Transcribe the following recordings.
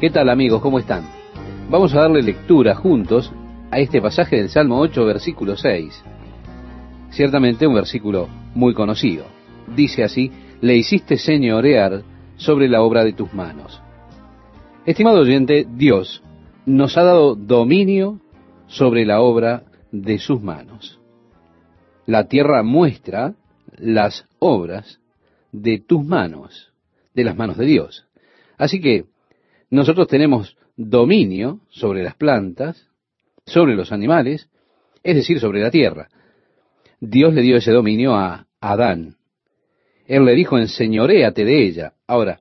¿Qué tal amigos? ¿Cómo están? Vamos a darle lectura juntos a este pasaje del Salmo 8, versículo 6. Ciertamente un versículo muy conocido. Dice así, le hiciste señorear sobre la obra de tus manos. Estimado oyente, Dios nos ha dado dominio sobre la obra de sus manos. La tierra muestra las obras de tus manos, de las manos de Dios. Así que nosotros tenemos dominio sobre las plantas, sobre los animales, es decir, sobre la tierra. Dios le dio ese dominio a Adán. Él le dijo, enseñoréate de ella. Ahora,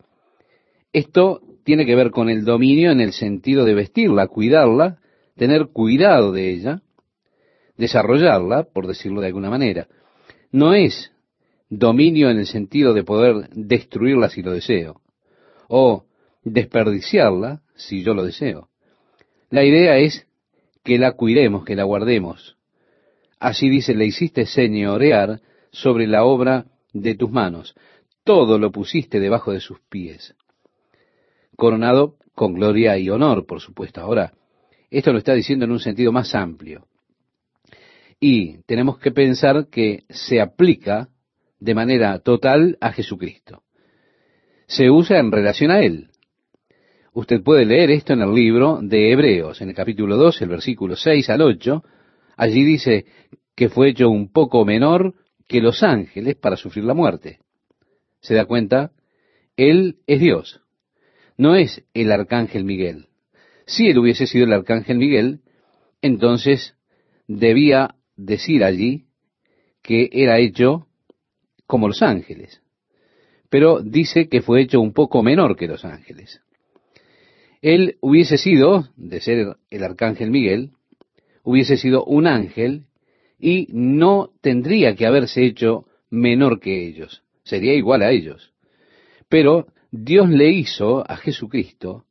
esto tiene que ver con el dominio en el sentido de vestirla, cuidarla, tener cuidado de ella, desarrollarla, por decirlo de alguna manera. No es dominio en el sentido de poder destruirla si lo deseo, o desperdiciarla si yo lo deseo. La idea es que la cuidemos, que la guardemos. Así dice, le hiciste señorear sobre la obra de tus manos. Todo lo pusiste debajo de sus pies. Coronado con gloria y honor, por supuesto. Ahora, esto lo está diciendo en un sentido más amplio. Y tenemos que pensar que se aplica de manera total a Jesucristo. Se usa en relación a Él. Usted puede leer esto en el libro de Hebreos, en el capítulo 2, el versículo 6 al 8. Allí dice que fue hecho un poco menor que los ángeles para sufrir la muerte. ¿Se da cuenta? Él es Dios. No es el arcángel Miguel. Si él hubiese sido el arcángel Miguel, entonces debía decir allí que era hecho como los ángeles. Pero dice que fue hecho un poco menor que los ángeles. Él hubiese sido, de ser el arcángel Miguel, hubiese sido un ángel y no tendría que haberse hecho menor que ellos, sería igual a ellos. Pero Dios le hizo a Jesucristo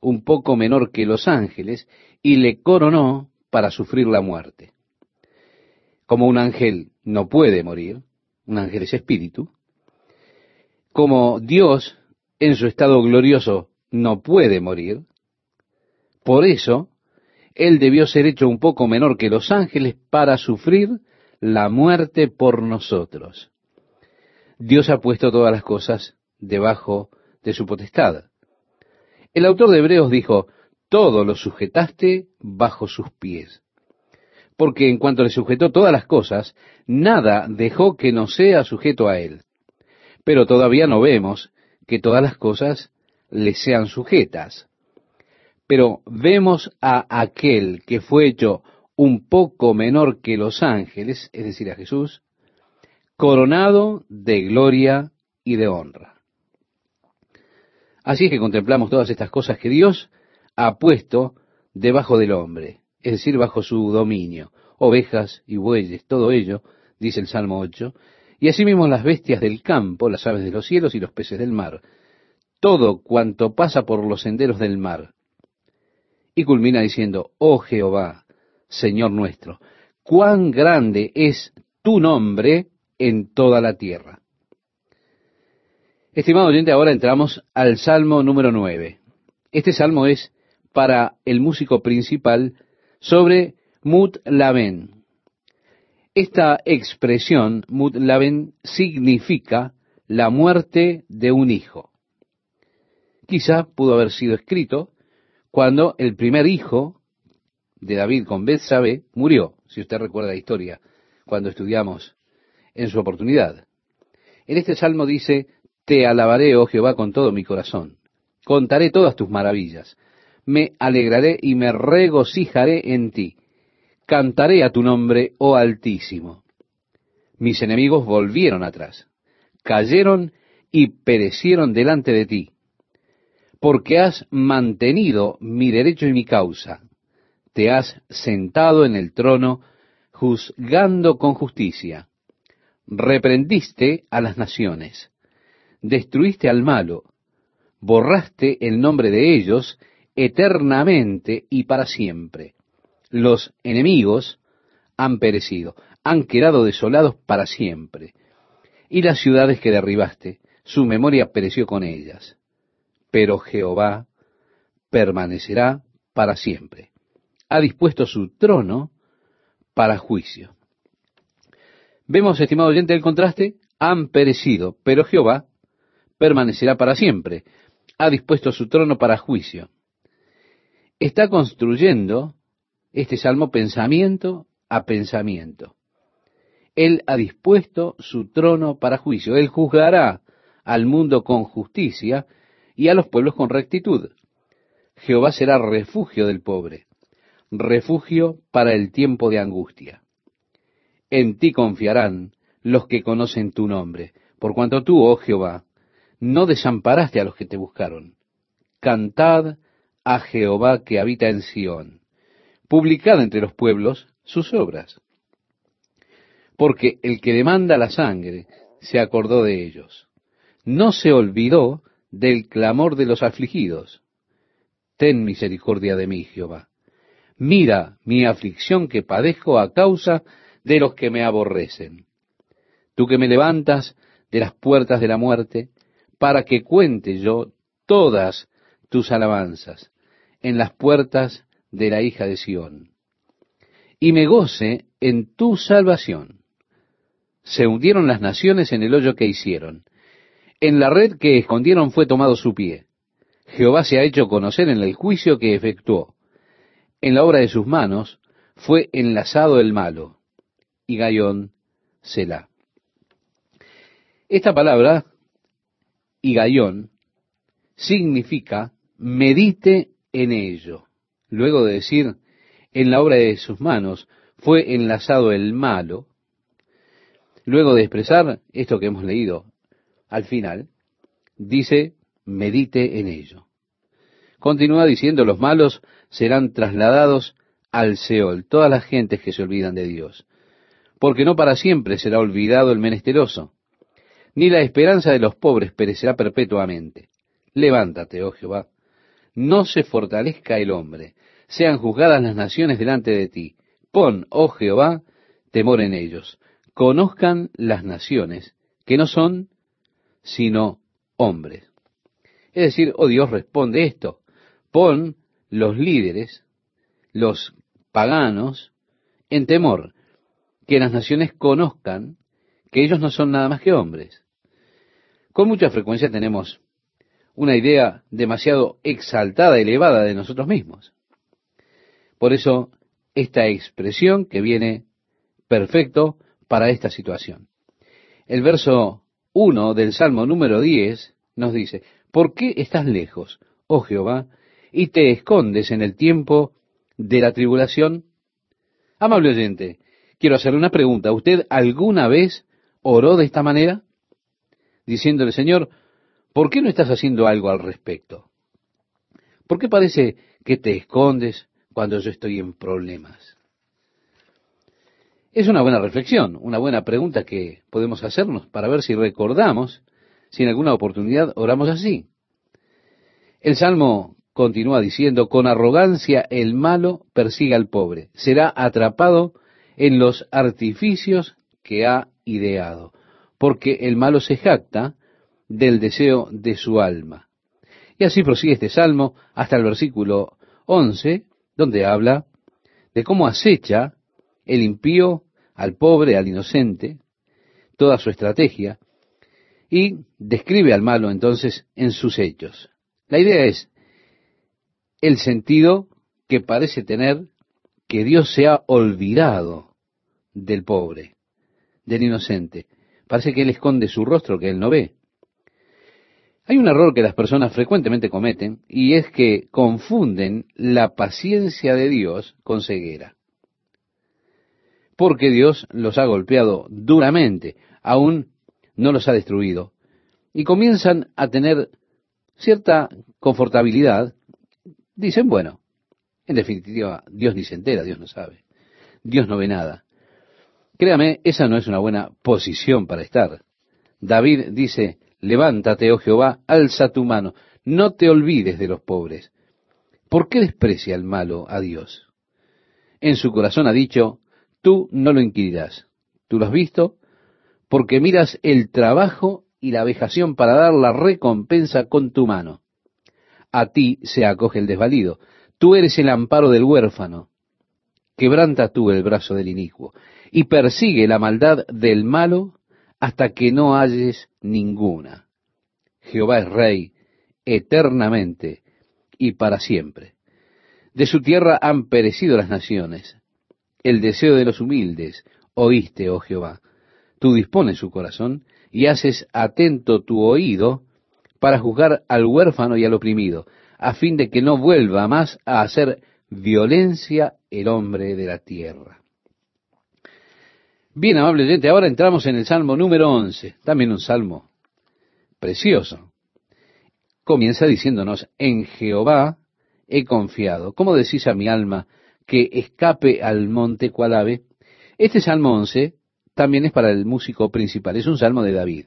un poco menor que los ángeles y le coronó para sufrir la muerte. Como un ángel no puede morir, un ángel es espíritu, como Dios en su estado glorioso no puede morir, por eso Él debió ser hecho un poco menor que los ángeles para sufrir la muerte por nosotros. Dios ha puesto todas las cosas debajo de su potestad. El autor de Hebreos dijo, todo lo sujetaste bajo sus pies. Porque en cuanto le sujetó todas las cosas, nada dejó que no sea sujeto a él. Pero todavía no vemos que todas las cosas le sean sujetas. Pero vemos a aquel que fue hecho un poco menor que los ángeles, es decir, a Jesús, coronado de gloria y de honra. Así es que contemplamos todas estas cosas que Dios ha puesto debajo del hombre, es decir, bajo su dominio, ovejas y bueyes, todo ello, dice el Salmo 8, y asimismo las bestias del campo, las aves de los cielos y los peces del mar, todo cuanto pasa por los senderos del mar. Y culmina diciendo, oh Jehová, Señor nuestro, cuán grande es tu nombre en toda la tierra. Estimado oyente, ahora entramos al Salmo número 9. Este salmo es para el músico principal sobre Mut Laben. Esta expresión, Mut Laben, significa la muerte de un hijo quizá pudo haber sido escrito cuando el primer hijo de David con Bethsabe murió, si usted recuerda la historia, cuando estudiamos en su oportunidad. En este salmo dice, Te alabaré, oh Jehová, con todo mi corazón. Contaré todas tus maravillas. Me alegraré y me regocijaré en ti. Cantaré a tu nombre, oh Altísimo. Mis enemigos volvieron atrás. Cayeron y perecieron delante de ti porque has mantenido mi derecho y mi causa. Te has sentado en el trono, juzgando con justicia. Reprendiste a las naciones, destruiste al malo, borraste el nombre de ellos eternamente y para siempre. Los enemigos han perecido, han quedado desolados para siempre. Y las ciudades que derribaste, su memoria pereció con ellas pero Jehová permanecerá para siempre. Ha dispuesto su trono para juicio. Vemos, estimado oyente, el contraste, han perecido, pero Jehová permanecerá para siempre. Ha dispuesto su trono para juicio. Está construyendo este salmo pensamiento a pensamiento. Él ha dispuesto su trono para juicio. Él juzgará al mundo con justicia y a los pueblos con rectitud. Jehová será refugio del pobre, refugio para el tiempo de angustia. En ti confiarán los que conocen tu nombre, por cuanto tú, oh Jehová, no desamparaste a los que te buscaron. Cantad a Jehová que habita en Sión. Publicad entre los pueblos sus obras. Porque el que demanda la sangre se acordó de ellos. No se olvidó del clamor de los afligidos. Ten misericordia de mí, Jehová. Mira mi aflicción que padezco a causa de los que me aborrecen. Tú que me levantas de las puertas de la muerte, para que cuente yo todas tus alabanzas en las puertas de la hija de Sión, y me goce en tu salvación. Se hundieron las naciones en el hoyo que hicieron. En la red que escondieron fue tomado su pie. Jehová se ha hecho conocer en el juicio que efectuó. En la obra de sus manos fue enlazado el malo. Y Gayón Selah. Esta palabra, Gayón, significa medite en ello. Luego de decir, en la obra de sus manos fue enlazado el malo, luego de expresar esto que hemos leído al final, dice, medite en ello. Continúa diciendo, los malos serán trasladados al Seol, todas las gentes que se olvidan de Dios, porque no para siempre será olvidado el menesteroso, ni la esperanza de los pobres perecerá perpetuamente. Levántate, oh Jehová, no se fortalezca el hombre, sean juzgadas las naciones delante de ti. Pon, oh Jehová, temor en ellos. Conozcan las naciones, que no son sino hombres. Es decir, oh Dios, responde esto. Pon los líderes, los paganos, en temor, que las naciones conozcan que ellos no son nada más que hombres. Con mucha frecuencia tenemos una idea demasiado exaltada, elevada de nosotros mismos. Por eso, esta expresión que viene perfecto para esta situación. El verso 1 del Salmo número 10 nos dice, ¿por qué estás lejos, oh Jehová, y te escondes en el tiempo de la tribulación? Amable oyente, quiero hacerle una pregunta. ¿Usted alguna vez oró de esta manera? Diciéndole, Señor, ¿Por qué no estás haciendo algo al respecto? ¿Por qué parece que te escondes cuando yo estoy en problemas? Es una buena reflexión, una buena pregunta que podemos hacernos para ver si recordamos si en alguna oportunidad oramos así. El Salmo continúa diciendo, con arrogancia el malo persigue al pobre, será atrapado en los artificios que ha ideado, porque el malo se jacta del deseo de su alma. Y así prosigue este salmo hasta el versículo 11, donde habla de cómo acecha el impío al pobre, al inocente, toda su estrategia, y describe al malo entonces en sus hechos. La idea es el sentido que parece tener que Dios se ha olvidado del pobre, del inocente. Parece que Él esconde su rostro, que Él no ve. Hay un error que las personas frecuentemente cometen y es que confunden la paciencia de Dios con ceguera. Porque Dios los ha golpeado duramente, aún no los ha destruido, y comienzan a tener cierta confortabilidad. Dicen, bueno, en definitiva, Dios ni se entera, Dios no sabe, Dios no ve nada. Créame, esa no es una buena posición para estar. David dice, Levántate, oh Jehová, alza tu mano, no te olvides de los pobres. ¿Por qué desprecia el malo a Dios? En su corazón ha dicho, tú no lo inquirirás. ¿Tú lo has visto? Porque miras el trabajo y la vejación para dar la recompensa con tu mano. a ti se acoge el desvalido. Tú eres el amparo del huérfano. Quebranta tú el brazo del inicuo y persigue la maldad del malo hasta que no halles ninguna. Jehová es rey eternamente y para siempre. De su tierra han perecido las naciones. El deseo de los humildes oíste, oh Jehová. Tú dispones su corazón y haces atento tu oído para juzgar al huérfano y al oprimido, a fin de que no vuelva más a hacer violencia el hombre de la tierra. Bien, amable gente, ahora entramos en el Salmo número 11, también un salmo precioso. Comienza diciéndonos, en Jehová he confiado. ¿Cómo decís a mi alma que escape al monte cual ave? Este Salmo 11 también es para el músico principal, es un salmo de David.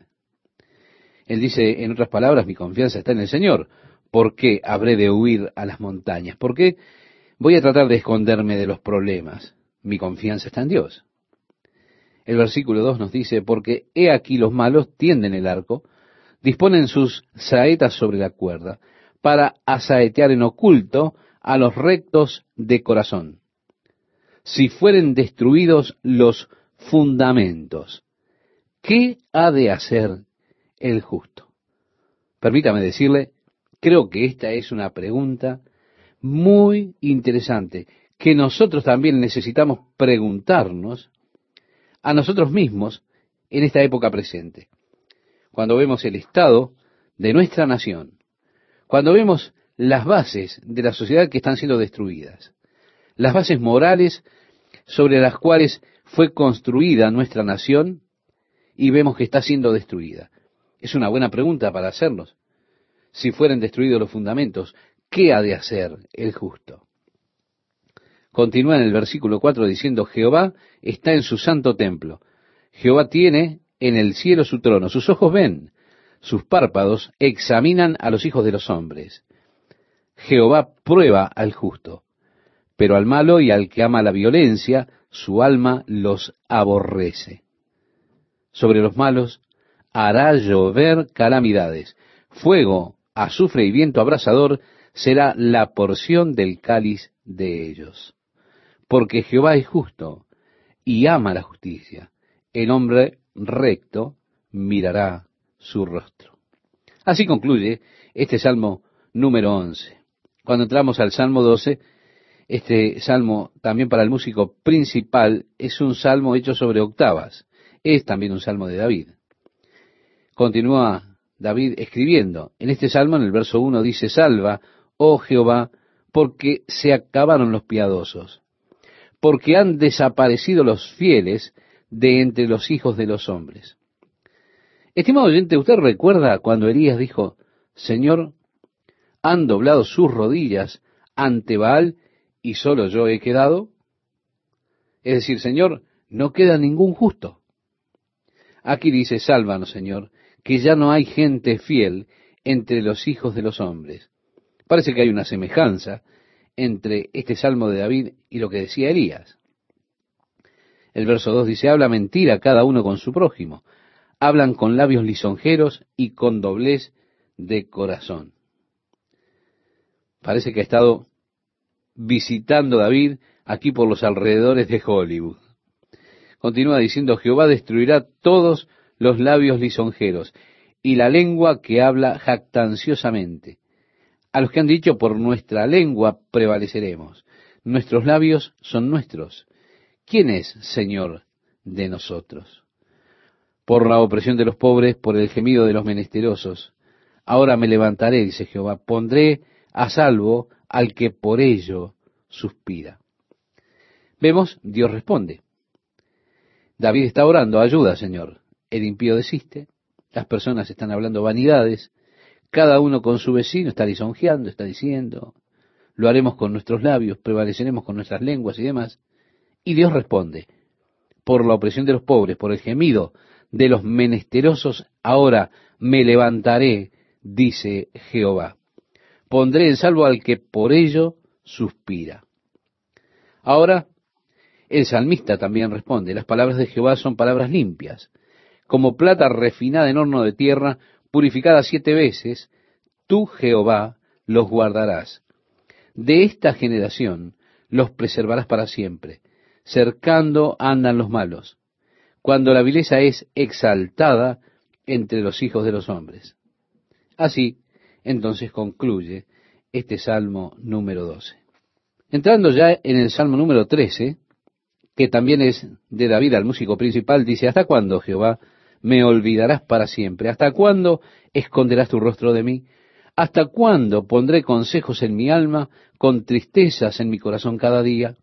Él dice, en otras palabras, mi confianza está en el Señor. ¿Por qué habré de huir a las montañas? ¿Por qué voy a tratar de esconderme de los problemas? Mi confianza está en Dios. El versículo 2 nos dice, porque he aquí los malos tienden el arco, disponen sus saetas sobre la cuerda, para asaetear en oculto a los rectos de corazón. Si fueren destruidos los fundamentos, ¿qué ha de hacer el justo? Permítame decirle, creo que esta es una pregunta muy interesante que nosotros también necesitamos preguntarnos a nosotros mismos en esta época presente. Cuando vemos el estado de nuestra nación, cuando vemos las bases de la sociedad que están siendo destruidas, las bases morales sobre las cuales fue construida nuestra nación y vemos que está siendo destruida. Es una buena pregunta para hacernos. Si fueren destruidos los fundamentos, ¿qué ha de hacer el justo? Continúa en el versículo 4 diciendo, Jehová está en su santo templo. Jehová tiene en el cielo su trono. Sus ojos ven, sus párpados examinan a los hijos de los hombres. Jehová prueba al justo, pero al malo y al que ama la violencia, su alma los aborrece. Sobre los malos hará llover calamidades. Fuego, azufre y viento abrasador será la porción del cáliz de ellos. Porque Jehová es justo y ama la justicia. El hombre recto mirará su rostro. Así concluye este Salmo número 11. Cuando entramos al Salmo 12, este salmo también para el músico principal es un salmo hecho sobre octavas. Es también un salmo de David. Continúa David escribiendo. En este salmo, en el verso 1, dice, Salva, oh Jehová, porque se acabaron los piadosos, porque han desaparecido los fieles de entre los hijos de los hombres. Estimado oyente, ¿usted recuerda cuando Elías dijo, Señor, han doblado sus rodillas ante Baal y solo yo he quedado? Es decir, Señor, no queda ningún justo. Aquí dice, sálvanos, Señor, que ya no hay gente fiel entre los hijos de los hombres. Parece que hay una semejanza entre este salmo de David y lo que decía Elías. El verso 2 dice, habla mentira cada uno con su prójimo, hablan con labios lisonjeros y con doblez de corazón. Parece que ha estado visitando David aquí por los alrededores de Hollywood. Continúa diciendo, Jehová destruirá todos los labios lisonjeros y la lengua que habla jactanciosamente. A los que han dicho, por nuestra lengua prevaleceremos. Nuestros labios son nuestros. ¿Quién es Señor de nosotros? Por la opresión de los pobres, por el gemido de los menesterosos. Ahora me levantaré, dice Jehová, pondré a salvo al que por ello suspira. Vemos, Dios responde. David está orando, ayuda, Señor. El impío desiste, las personas están hablando vanidades, cada uno con su vecino está lisonjeando, está diciendo, lo haremos con nuestros labios, prevaleceremos con nuestras lenguas y demás. Y Dios responde, por la opresión de los pobres, por el gemido de los menesterosos, ahora me levantaré, dice Jehová pondré en salvo al que por ello suspira. Ahora, el salmista también responde, las palabras de Jehová son palabras limpias, como plata refinada en horno de tierra, purificada siete veces, tú, Jehová, los guardarás. De esta generación los preservarás para siempre. Cercando andan los malos, cuando la vileza es exaltada entre los hijos de los hombres. Así, entonces concluye este Salmo número 12. Entrando ya en el Salmo número 13, que también es de David al músico principal, dice, ¿hasta cuándo, Jehová, me olvidarás para siempre? ¿Hasta cuándo esconderás tu rostro de mí? ¿Hasta cuándo pondré consejos en mi alma, con tristezas en mi corazón cada día?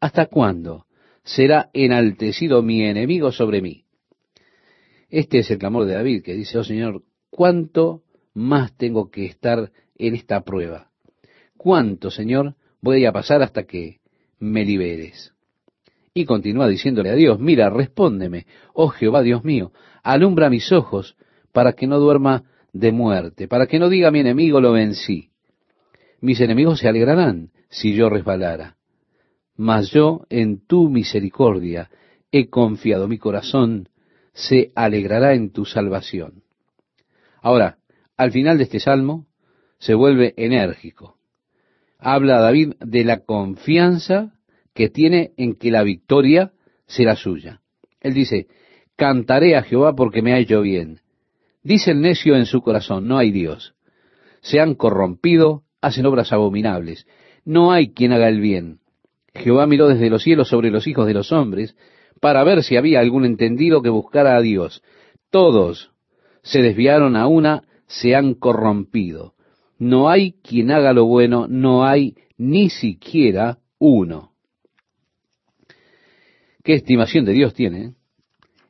¿Hasta cuándo será enaltecido mi enemigo sobre mí? Este es el clamor de David, que dice, oh Señor, ¿cuánto más tengo que estar en esta prueba? ¿Cuánto, Señor, voy a pasar hasta que me liberes? Y continúa diciéndole a Dios, mira, respóndeme, oh Jehová Dios mío, alumbra mis ojos para que no duerma de muerte, para que no diga mi enemigo lo vencí. Mis enemigos se alegrarán si yo resbalara. Mas yo en tu misericordia he confiado, mi corazón se alegrará en tu salvación. Ahora, al final de este salmo, se vuelve enérgico. Habla David de la confianza que tiene en que la victoria será suya. Él dice, cantaré a Jehová porque me ha hecho bien. Dice el necio en su corazón, no hay Dios. Se han corrompido, hacen obras abominables. No hay quien haga el bien. Jehová miró desde los cielos sobre los hijos de los hombres para ver si había algún entendido que buscara a Dios. Todos se desviaron a una, se han corrompido. No hay quien haga lo bueno, no hay ni siquiera uno. ¿Qué estimación de Dios tiene?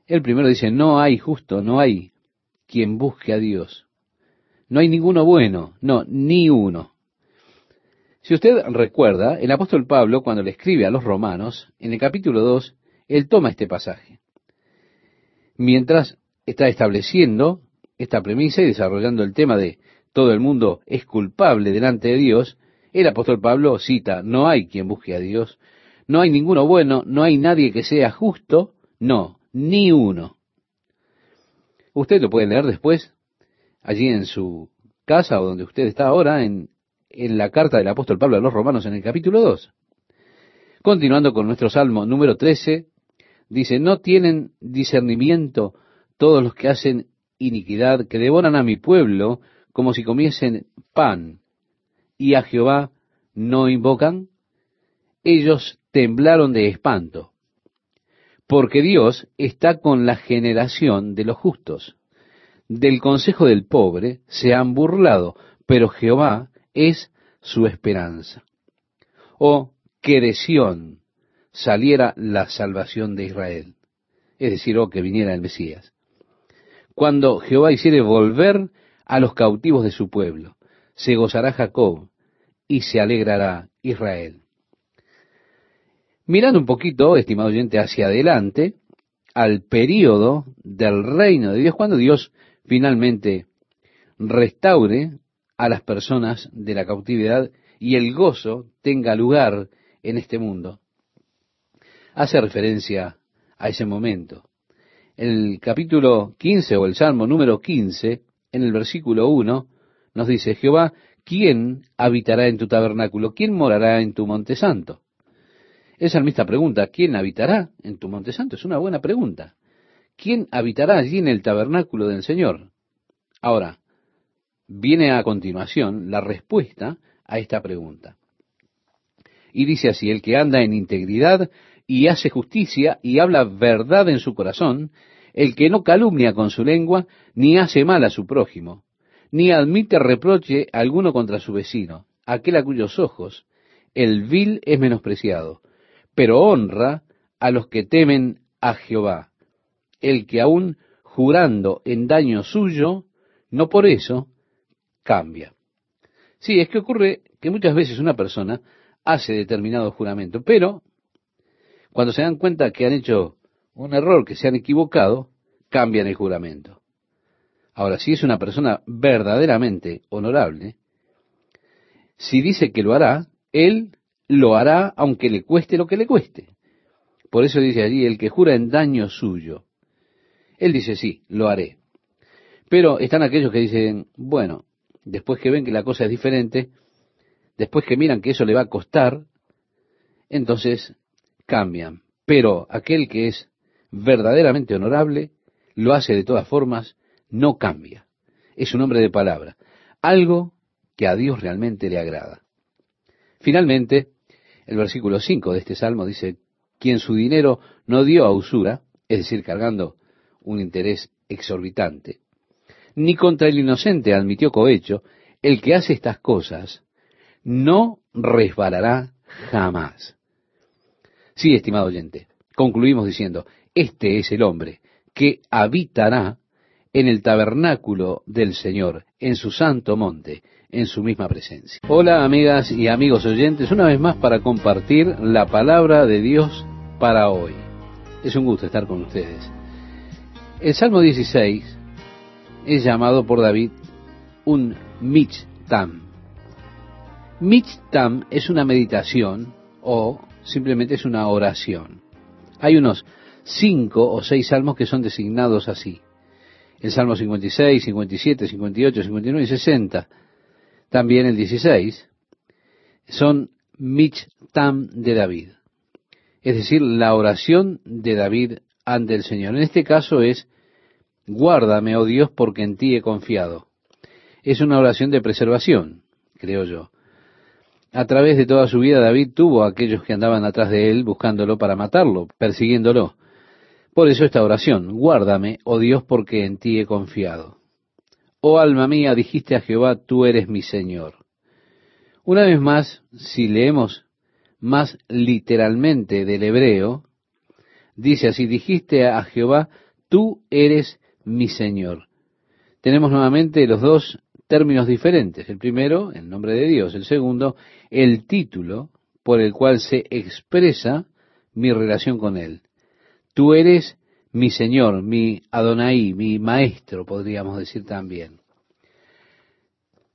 El primero dice, no hay justo, no hay quien busque a Dios. No hay ninguno bueno, no, ni uno. Si usted recuerda, el apóstol Pablo, cuando le escribe a los romanos, en el capítulo 2, él toma este pasaje. Mientras está estableciendo esta premisa y desarrollando el tema de todo el mundo es culpable delante de Dios, el apóstol Pablo cita, no hay quien busque a Dios, no hay ninguno bueno, no hay nadie que sea justo, no, ni uno. Usted lo puede leer después, allí en su casa o donde usted está ahora, en, en la carta del apóstol Pablo a los romanos en el capítulo 2. Continuando con nuestro salmo número 13, dice, no tienen discernimiento todos los que hacen iniquidad, que devoran a mi pueblo como si comiesen pan, y a Jehová no invocan. Ellos temblaron de espanto porque Dios está con la generación de los justos. Del consejo del pobre se han burlado, pero Jehová es su esperanza. O que de Sión saliera la salvación de Israel. Es decir, o que viniera el Mesías. Cuando Jehová hiciere volver a los cautivos de su pueblo, se gozará Jacob y se alegrará Israel. Mirando un poquito, estimado oyente, hacia adelante, al período del reino de Dios, cuando Dios finalmente restaure a las personas de la cautividad y el gozo tenga lugar en este mundo. Hace referencia a ese momento. El capítulo 15 o el Salmo número 15, en el versículo 1, nos dice, Jehová, ¿quién habitará en tu tabernáculo? ¿Quién morará en tu monte santo? Esa salmista pregunta, ¿quién habitará en tu monte santo? Es una buena pregunta. ¿Quién habitará allí en el tabernáculo del Señor? Ahora, viene a continuación la respuesta a esta pregunta. Y dice así, el que anda en integridad y hace justicia y habla verdad en su corazón, el que no calumnia con su lengua, ni hace mal a su prójimo, ni admite reproche alguno contra su vecino, aquel a cuyos ojos el vil es menospreciado, pero honra a los que temen a Jehová, el que aún jurando en daño suyo, no por eso cambia. Sí, es que ocurre que muchas veces una persona hace determinado juramento, pero cuando se dan cuenta que han hecho un error, que se han equivocado, cambian el juramento. Ahora, si es una persona verdaderamente honorable, si dice que lo hará, él lo hará aunque le cueste lo que le cueste. Por eso dice allí, el que jura en daño suyo. Él dice, sí, lo haré. Pero están aquellos que dicen, bueno, después que ven que la cosa es diferente, después que miran que eso le va a costar, entonces cambian. Pero aquel que es verdaderamente honorable, lo hace de todas formas, no cambia. Es un hombre de palabra. Algo que a Dios realmente le agrada. Finalmente, el versículo 5 de este salmo dice, quien su dinero no dio a usura, es decir, cargando un interés exorbitante, ni contra el inocente admitió cohecho, el que hace estas cosas no resbalará jamás. Sí, estimado oyente, concluimos diciendo, este es el hombre que habitará en el tabernáculo del Señor, en su santo monte, en su misma presencia. Hola amigas y amigos oyentes, una vez más para compartir la palabra de Dios para hoy. Es un gusto estar con ustedes. El Salmo 16 es llamado por David un Michtam. Michtam es una meditación o simplemente es una oración. Hay unos cinco o seis salmos que son designados así. El Salmo 56, 57, 58, 59 y 60 también el 16, son Michtam de David. Es decir, la oración de David ante el Señor. En este caso es, guárdame, oh Dios, porque en ti he confiado. Es una oración de preservación, creo yo. A través de toda su vida David tuvo a aquellos que andaban atrás de él buscándolo para matarlo, persiguiéndolo. Por eso esta oración, guárdame, oh Dios, porque en ti he confiado. Oh alma mía, dijiste a Jehová, tú eres mi Señor. Una vez más, si leemos más literalmente del hebreo, dice así, dijiste a Jehová, tú eres mi Señor. Tenemos nuevamente los dos términos diferentes. El primero, el nombre de Dios. El segundo, el título por el cual se expresa mi relación con Él. Tú eres mi Señor, mi Adonai, mi Maestro, podríamos decir también.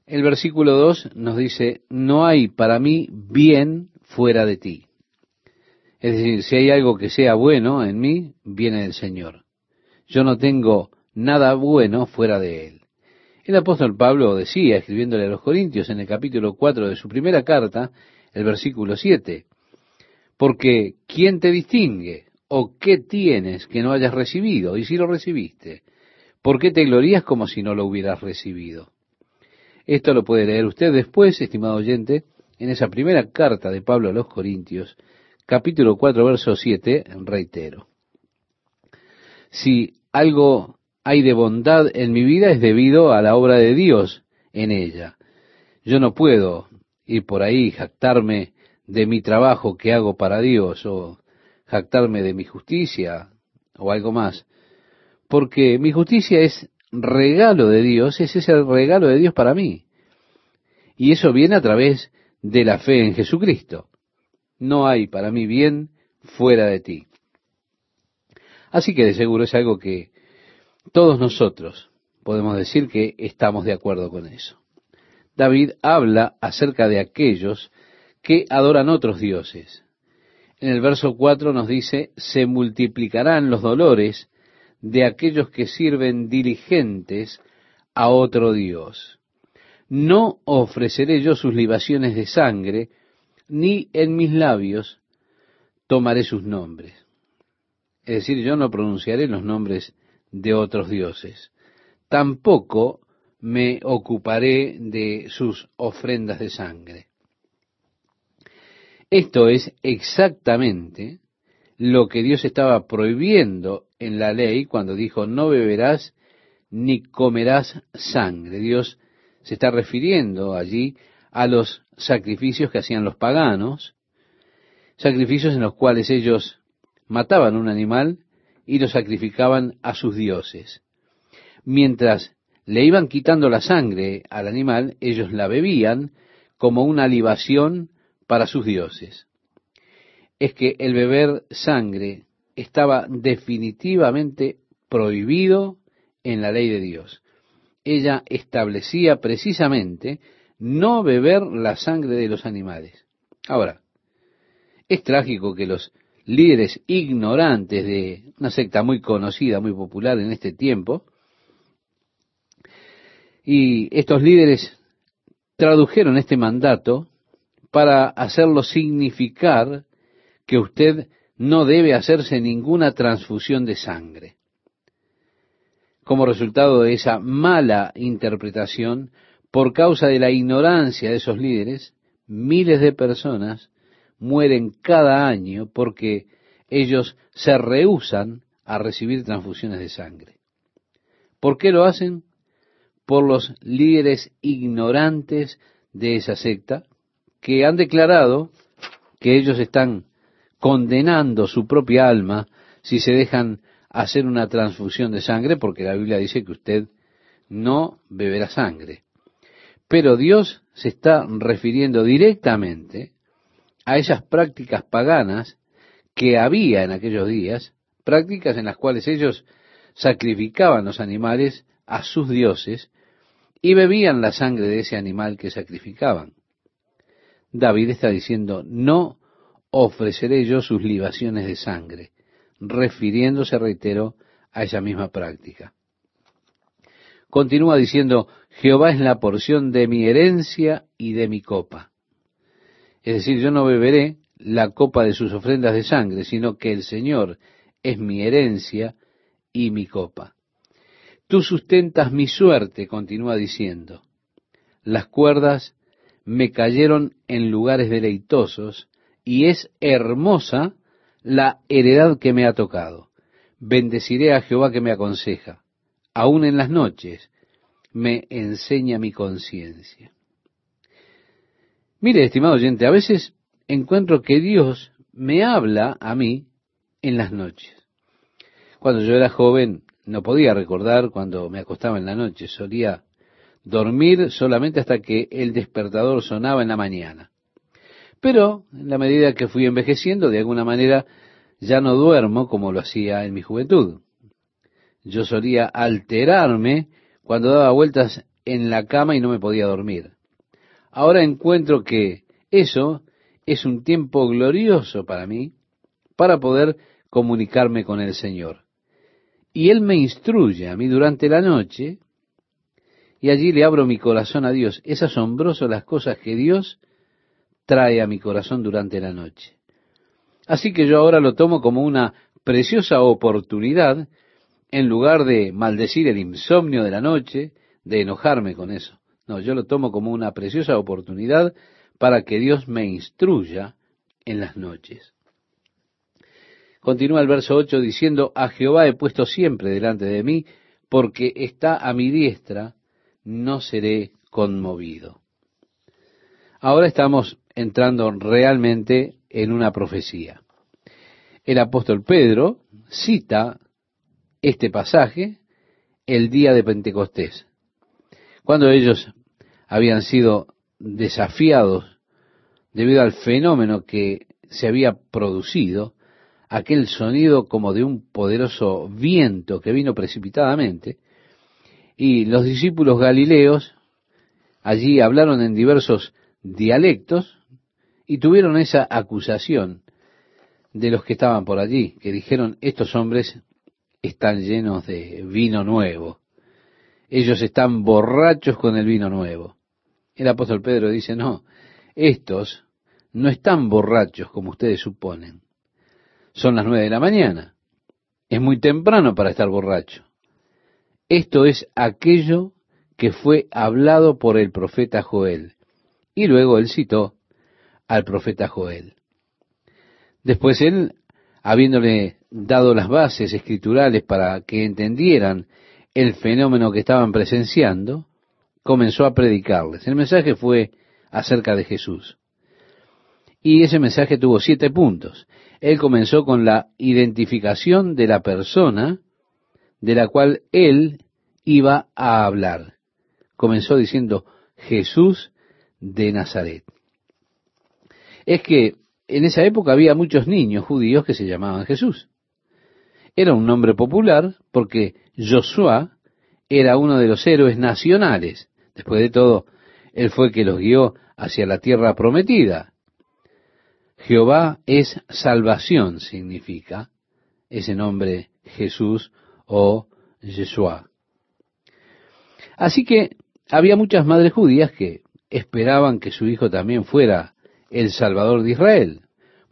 El versículo 2 nos dice, no hay para mí bien fuera de ti. Es decir, si hay algo que sea bueno en mí, viene del Señor. Yo no tengo nada bueno fuera de Él. El apóstol Pablo decía, escribiéndole a los Corintios en el capítulo 4 de su primera carta, el versículo 7, porque ¿quién te distingue? ¿O qué tienes que no hayas recibido? Y si lo recibiste, ¿por qué te glorías como si no lo hubieras recibido? Esto lo puede leer usted después, estimado oyente, en esa primera carta de Pablo a los Corintios, capítulo 4, verso 7, reitero. Si algo hay de bondad en mi vida es debido a la obra de Dios en ella. Yo no puedo ir por ahí jactarme de mi trabajo que hago para Dios o jactarme de mi justicia o algo más. Porque mi justicia es regalo de Dios, ese es el regalo de Dios para mí. Y eso viene a través de la fe en Jesucristo. No hay para mí bien fuera de ti. Así que de seguro es algo que todos nosotros podemos decir que estamos de acuerdo con eso. David habla acerca de aquellos que adoran otros dioses. En el verso 4 nos dice, se multiplicarán los dolores de aquellos que sirven diligentes a otro Dios. No ofreceré yo sus libaciones de sangre, ni en mis labios tomaré sus nombres. Es decir, yo no pronunciaré los nombres de otros dioses. Tampoco me ocuparé de sus ofrendas de sangre. Esto es exactamente lo que Dios estaba prohibiendo en la ley cuando dijo no beberás ni comerás sangre. Dios se está refiriendo allí a los sacrificios que hacían los paganos, sacrificios en los cuales ellos mataban un animal y lo sacrificaban a sus dioses. Mientras le iban quitando la sangre al animal, ellos la bebían como una libación para sus dioses es que el beber sangre estaba definitivamente prohibido en la ley de Dios. Ella establecía precisamente no beber la sangre de los animales. Ahora, es trágico que los líderes ignorantes de una secta muy conocida, muy popular en este tiempo, y estos líderes tradujeron este mandato para hacerlo significar que usted no debe hacerse ninguna transfusión de sangre. Como resultado de esa mala interpretación, por causa de la ignorancia de esos líderes, miles de personas mueren cada año porque ellos se rehusan a recibir transfusiones de sangre. ¿Por qué lo hacen? Por los líderes ignorantes de esa secta que han declarado que ellos están condenando su propia alma si se dejan hacer una transfusión de sangre, porque la Biblia dice que usted no beberá sangre. Pero Dios se está refiriendo directamente a esas prácticas paganas que había en aquellos días, prácticas en las cuales ellos sacrificaban los animales a sus dioses y bebían la sangre de ese animal que sacrificaban. David está diciendo, no ofreceré yo sus libaciones de sangre, refiriéndose, reitero, a esa misma práctica. Continúa diciendo, Jehová es la porción de mi herencia y de mi copa. Es decir, yo no beberé la copa de sus ofrendas de sangre, sino que el Señor es mi herencia y mi copa. Tú sustentas mi suerte, continúa diciendo. Las cuerdas me cayeron en lugares deleitosos, y es hermosa la heredad que me ha tocado. Bendeciré a Jehová que me aconseja. Aún en las noches me enseña mi conciencia. Mire, estimado oyente, a veces encuentro que Dios me habla a mí en las noches. Cuando yo era joven no podía recordar cuando me acostaba en la noche, solía dormir solamente hasta que el despertador sonaba en la mañana. Pero en la medida que fui envejeciendo, de alguna manera ya no duermo como lo hacía en mi juventud. Yo solía alterarme cuando daba vueltas en la cama y no me podía dormir. Ahora encuentro que eso es un tiempo glorioso para mí para poder comunicarme con el Señor. Y Él me instruye a mí durante la noche y allí le abro mi corazón a Dios. Es asombroso las cosas que Dios trae a mi corazón durante la noche. Así que yo ahora lo tomo como una preciosa oportunidad, en lugar de maldecir el insomnio de la noche, de enojarme con eso. No, yo lo tomo como una preciosa oportunidad para que Dios me instruya en las noches. Continúa el verso 8 diciendo, a Jehová he puesto siempre delante de mí, porque está a mi diestra, no seré conmovido. Ahora estamos entrando realmente en una profecía. El apóstol Pedro cita este pasaje el día de Pentecostés, cuando ellos habían sido desafiados debido al fenómeno que se había producido, aquel sonido como de un poderoso viento que vino precipitadamente, y los discípulos galileos allí hablaron en diversos dialectos, y tuvieron esa acusación de los que estaban por allí, que dijeron, estos hombres están llenos de vino nuevo. Ellos están borrachos con el vino nuevo. El apóstol Pedro dice, no, estos no están borrachos como ustedes suponen. Son las nueve de la mañana. Es muy temprano para estar borracho. Esto es aquello que fue hablado por el profeta Joel. Y luego él citó al profeta Joel. Después él, habiéndole dado las bases escriturales para que entendieran el fenómeno que estaban presenciando, comenzó a predicarles. El mensaje fue acerca de Jesús. Y ese mensaje tuvo siete puntos. Él comenzó con la identificación de la persona de la cual él iba a hablar. Comenzó diciendo Jesús de Nazaret es que en esa época había muchos niños judíos que se llamaban Jesús. Era un nombre popular porque Josué era uno de los héroes nacionales. Después de todo, él fue que los guió hacia la tierra prometida. Jehová es salvación, significa ese nombre Jesús o Yeshua. Así que había muchas madres judías que esperaban que su hijo también fuera el Salvador de Israel.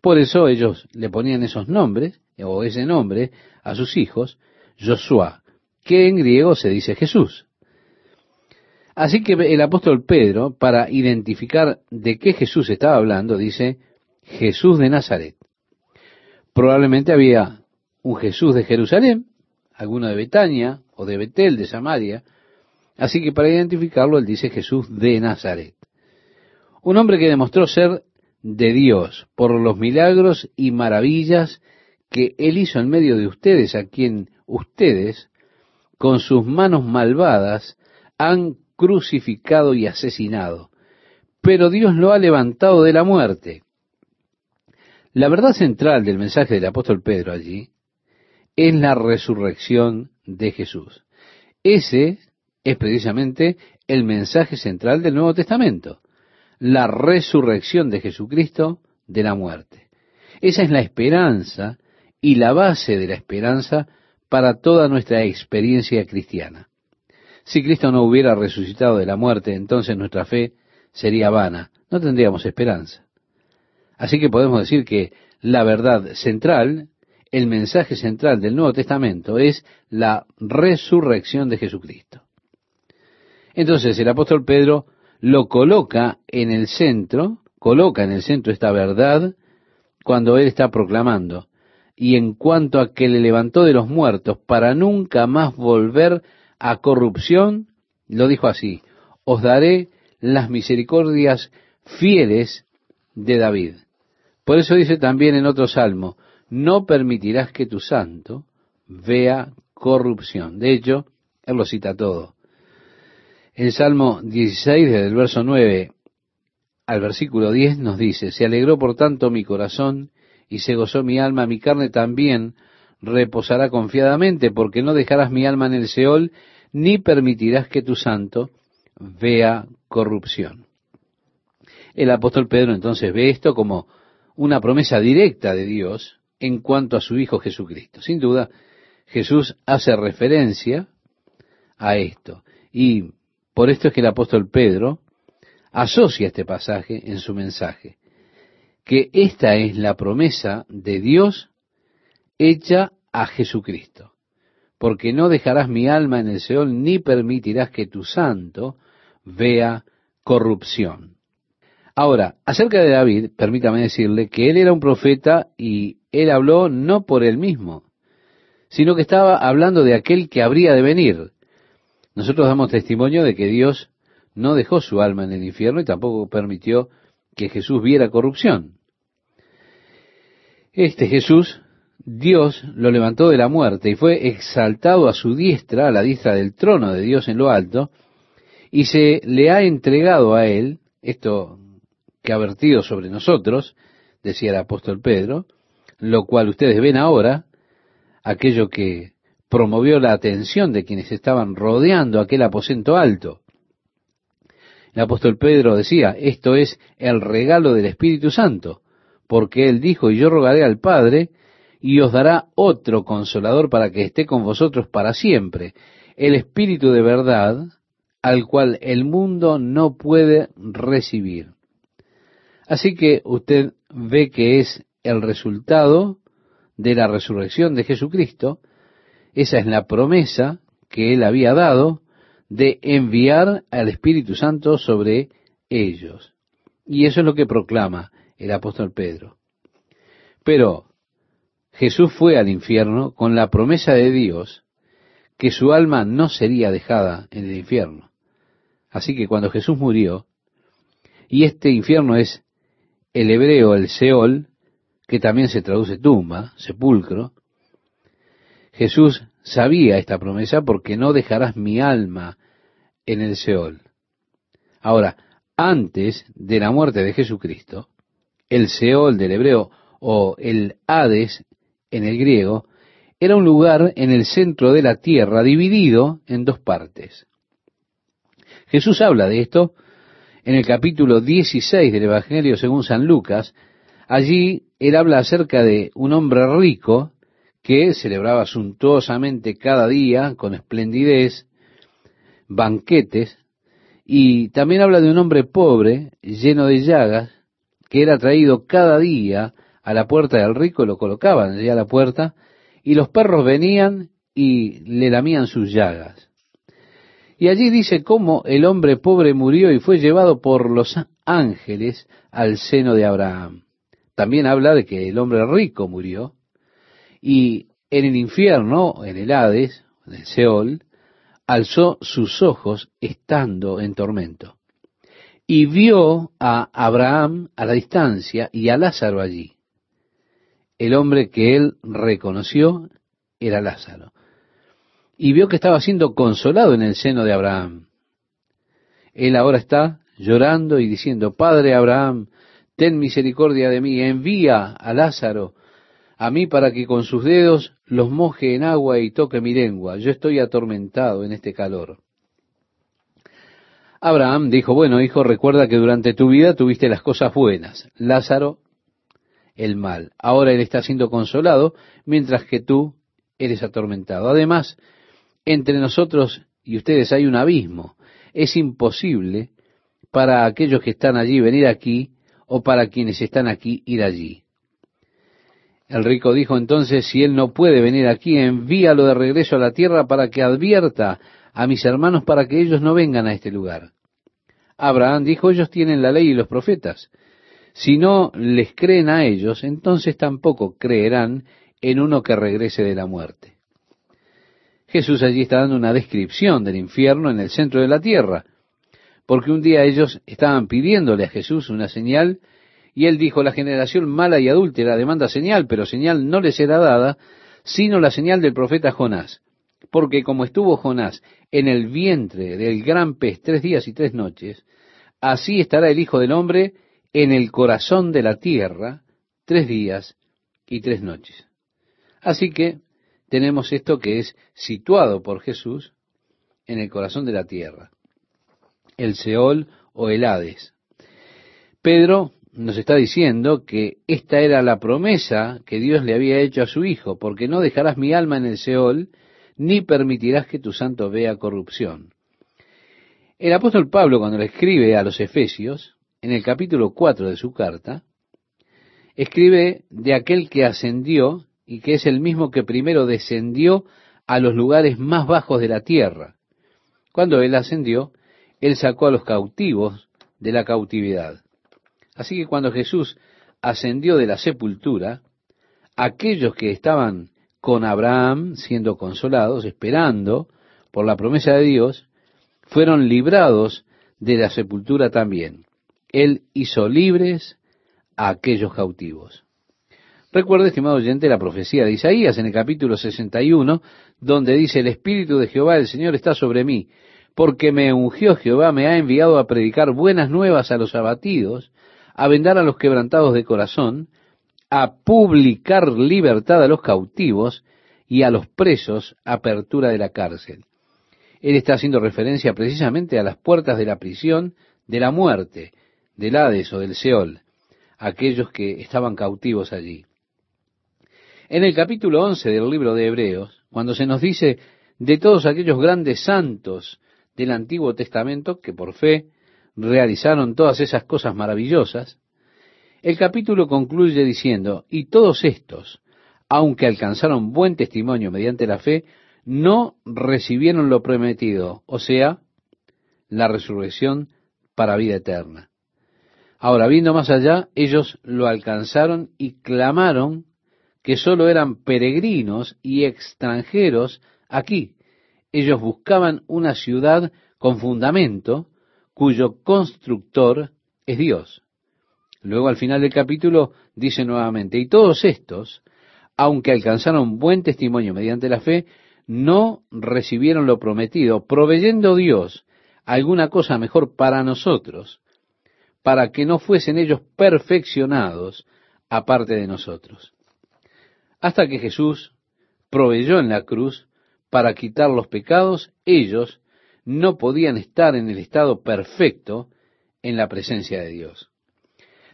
Por eso ellos le ponían esos nombres, o ese nombre, a sus hijos, Josué, que en griego se dice Jesús. Así que el apóstol Pedro, para identificar de qué Jesús estaba hablando, dice Jesús de Nazaret. Probablemente había un Jesús de Jerusalén, alguno de Betania o de Betel, de Samaria, así que para identificarlo él dice Jesús de Nazaret. Un hombre que demostró ser de Dios por los milagros y maravillas que él hizo en medio de ustedes, a quien ustedes, con sus manos malvadas, han crucificado y asesinado. Pero Dios lo ha levantado de la muerte. La verdad central del mensaje del apóstol Pedro allí es la resurrección de Jesús. Ese es precisamente el mensaje central del Nuevo Testamento, la resurrección de Jesucristo de la muerte. Esa es la esperanza y la base de la esperanza para toda nuestra experiencia cristiana. Si Cristo no hubiera resucitado de la muerte, entonces nuestra fe sería vana, no tendríamos esperanza. Así que podemos decir que la verdad central, el mensaje central del Nuevo Testamento es la resurrección de Jesucristo. Entonces el apóstol Pedro lo coloca en el centro, coloca en el centro esta verdad cuando él está proclamando, y en cuanto a que le levantó de los muertos para nunca más volver a corrupción, lo dijo así, os daré las misericordias fieles de David. Por eso dice también en otro salmo, no permitirás que tu santo vea corrupción. De hecho, él lo cita todo. En Salmo 16, desde el verso 9 al versículo 10, nos dice, se alegró por tanto mi corazón y se gozó mi alma, mi carne también reposará confiadamente, porque no dejarás mi alma en el Seol, ni permitirás que tu santo vea corrupción. El apóstol Pedro entonces ve esto como una promesa directa de Dios en cuanto a su Hijo Jesucristo. Sin duda, Jesús hace referencia a esto. Y por esto es que el apóstol Pedro asocia este pasaje en su mensaje, que esta es la promesa de Dios hecha a Jesucristo, porque no dejarás mi alma en el Seol ni permitirás que tu santo vea corrupción. Ahora, acerca de David, permítame decirle que él era un profeta y él habló no por él mismo, sino que estaba hablando de aquel que habría de venir. Nosotros damos testimonio de que Dios no dejó su alma en el infierno y tampoco permitió que Jesús viera corrupción. Este Jesús, Dios lo levantó de la muerte y fue exaltado a su diestra, a la diestra del trono de Dios en lo alto, y se le ha entregado a él, esto que ha vertido sobre nosotros, decía el apóstol Pedro, lo cual ustedes ven ahora, aquello que promovió la atención de quienes estaban rodeando aquel aposento alto. El apóstol Pedro decía, esto es el regalo del Espíritu Santo, porque él dijo, y yo rogaré al Padre, y os dará otro consolador para que esté con vosotros para siempre, el Espíritu de verdad, al cual el mundo no puede recibir. Así que usted ve que es el resultado de la resurrección de Jesucristo. Esa es la promesa que él había dado de enviar al Espíritu Santo sobre ellos. Y eso es lo que proclama el apóstol Pedro. Pero Jesús fue al infierno con la promesa de Dios que su alma no sería dejada en el infierno. Así que cuando Jesús murió, y este infierno es el hebreo, el Seol, que también se traduce tumba, sepulcro, Jesús sabía esta promesa porque no dejarás mi alma en el Seol. Ahora, antes de la muerte de Jesucristo, el Seol del hebreo o el Hades en el griego era un lugar en el centro de la tierra dividido en dos partes. Jesús habla de esto en el capítulo 16 del Evangelio según San Lucas, allí él habla acerca de un hombre rico que celebraba suntuosamente cada día, con esplendidez, banquetes, Y también habla de un hombre pobre, lleno de llagas, que era traído cada día a la puerta del rico, lo colocaban allí a la puerta, y los perros venían y le lamían sus llagas. Y allí dice cómo el hombre pobre murió y fue llevado por los ángeles al seno de Abraham. También habla de que el hombre rico murió y en el infierno, en el Hades, en el Seol, alzó sus ojos estando en tormento y vio a Abraham a la distancia y a Lázaro allí. El hombre que él reconoció era Lázaro. Y vio que estaba siendo consolado en el seno de Abraham. Él ahora está llorando y diciendo, Padre Abraham, ten misericordia de mí, envía a Lázaro a mí para que con sus dedos los moje en agua y toque mi lengua. Yo estoy atormentado en este calor. Abraham dijo, bueno, hijo, recuerda que durante tu vida tuviste las cosas buenas, Lázaro el mal. Ahora él está siendo consolado, mientras que tú eres atormentado. Además, entre nosotros y ustedes hay un abismo. Es imposible para aquellos que están allí venir aquí, o para quienes están aquí ir allí. El rico dijo entonces, si él no puede venir aquí, envíalo de regreso a la tierra para que advierta a mis hermanos para que ellos no vengan a este lugar. Abraham dijo, ellos tienen la ley y los profetas. Si no les creen a ellos, entonces tampoco creerán en uno que regrese de la muerte. Jesús allí está dando una descripción del infierno en el centro de la tierra, porque un día ellos estaban pidiéndole a Jesús una señal, y él dijo, la generación mala y adúltera demanda señal, pero señal no les será dada, sino la señal del profeta Jonás. Porque como estuvo Jonás en el vientre del gran pez tres días y tres noches, así estará el Hijo del Hombre en el corazón de la tierra tres días y tres noches. Así que tenemos esto que es situado por Jesús en el corazón de la tierra, el Seol o el Hades. Pedro nos está diciendo que esta era la promesa que Dios le había hecho a su Hijo, porque no dejarás mi alma en el Seol, ni permitirás que tu santo vea corrupción. El apóstol Pablo, cuando le escribe a los Efesios, en el capítulo 4 de su carta, escribe de aquel que ascendió y que es el mismo que primero descendió a los lugares más bajos de la tierra. Cuando él ascendió, él sacó a los cautivos de la cautividad. Así que cuando Jesús ascendió de la sepultura, aquellos que estaban con Abraham siendo consolados, esperando por la promesa de Dios, fueron librados de la sepultura también. Él hizo libres a aquellos cautivos. Recuerde, estimado oyente, la profecía de Isaías en el capítulo 61, donde dice, el Espíritu de Jehová, el Señor, está sobre mí, porque me ungió Jehová, me ha enviado a predicar buenas nuevas a los abatidos, a vendar a los quebrantados de corazón, a publicar libertad a los cautivos y a los presos apertura de la cárcel. Él está haciendo referencia precisamente a las puertas de la prisión, de la muerte, del Hades o del Seol, aquellos que estaban cautivos allí. En el capítulo 11 del libro de Hebreos, cuando se nos dice de todos aquellos grandes santos del Antiguo Testamento que por fe realizaron todas esas cosas maravillosas, el capítulo concluye diciendo, y todos estos, aunque alcanzaron buen testimonio mediante la fe, no recibieron lo prometido, o sea, la resurrección para vida eterna. Ahora, viendo más allá, ellos lo alcanzaron y clamaron que sólo eran peregrinos y extranjeros aquí. Ellos buscaban una ciudad con fundamento, cuyo constructor es Dios. Luego al final del capítulo dice nuevamente, y todos estos, aunque alcanzaron buen testimonio mediante la fe, no recibieron lo prometido, proveyendo Dios alguna cosa mejor para nosotros, para que no fuesen ellos perfeccionados aparte de nosotros. Hasta que Jesús proveyó en la cruz para quitar los pecados, ellos no podían estar en el estado perfecto en la presencia de Dios.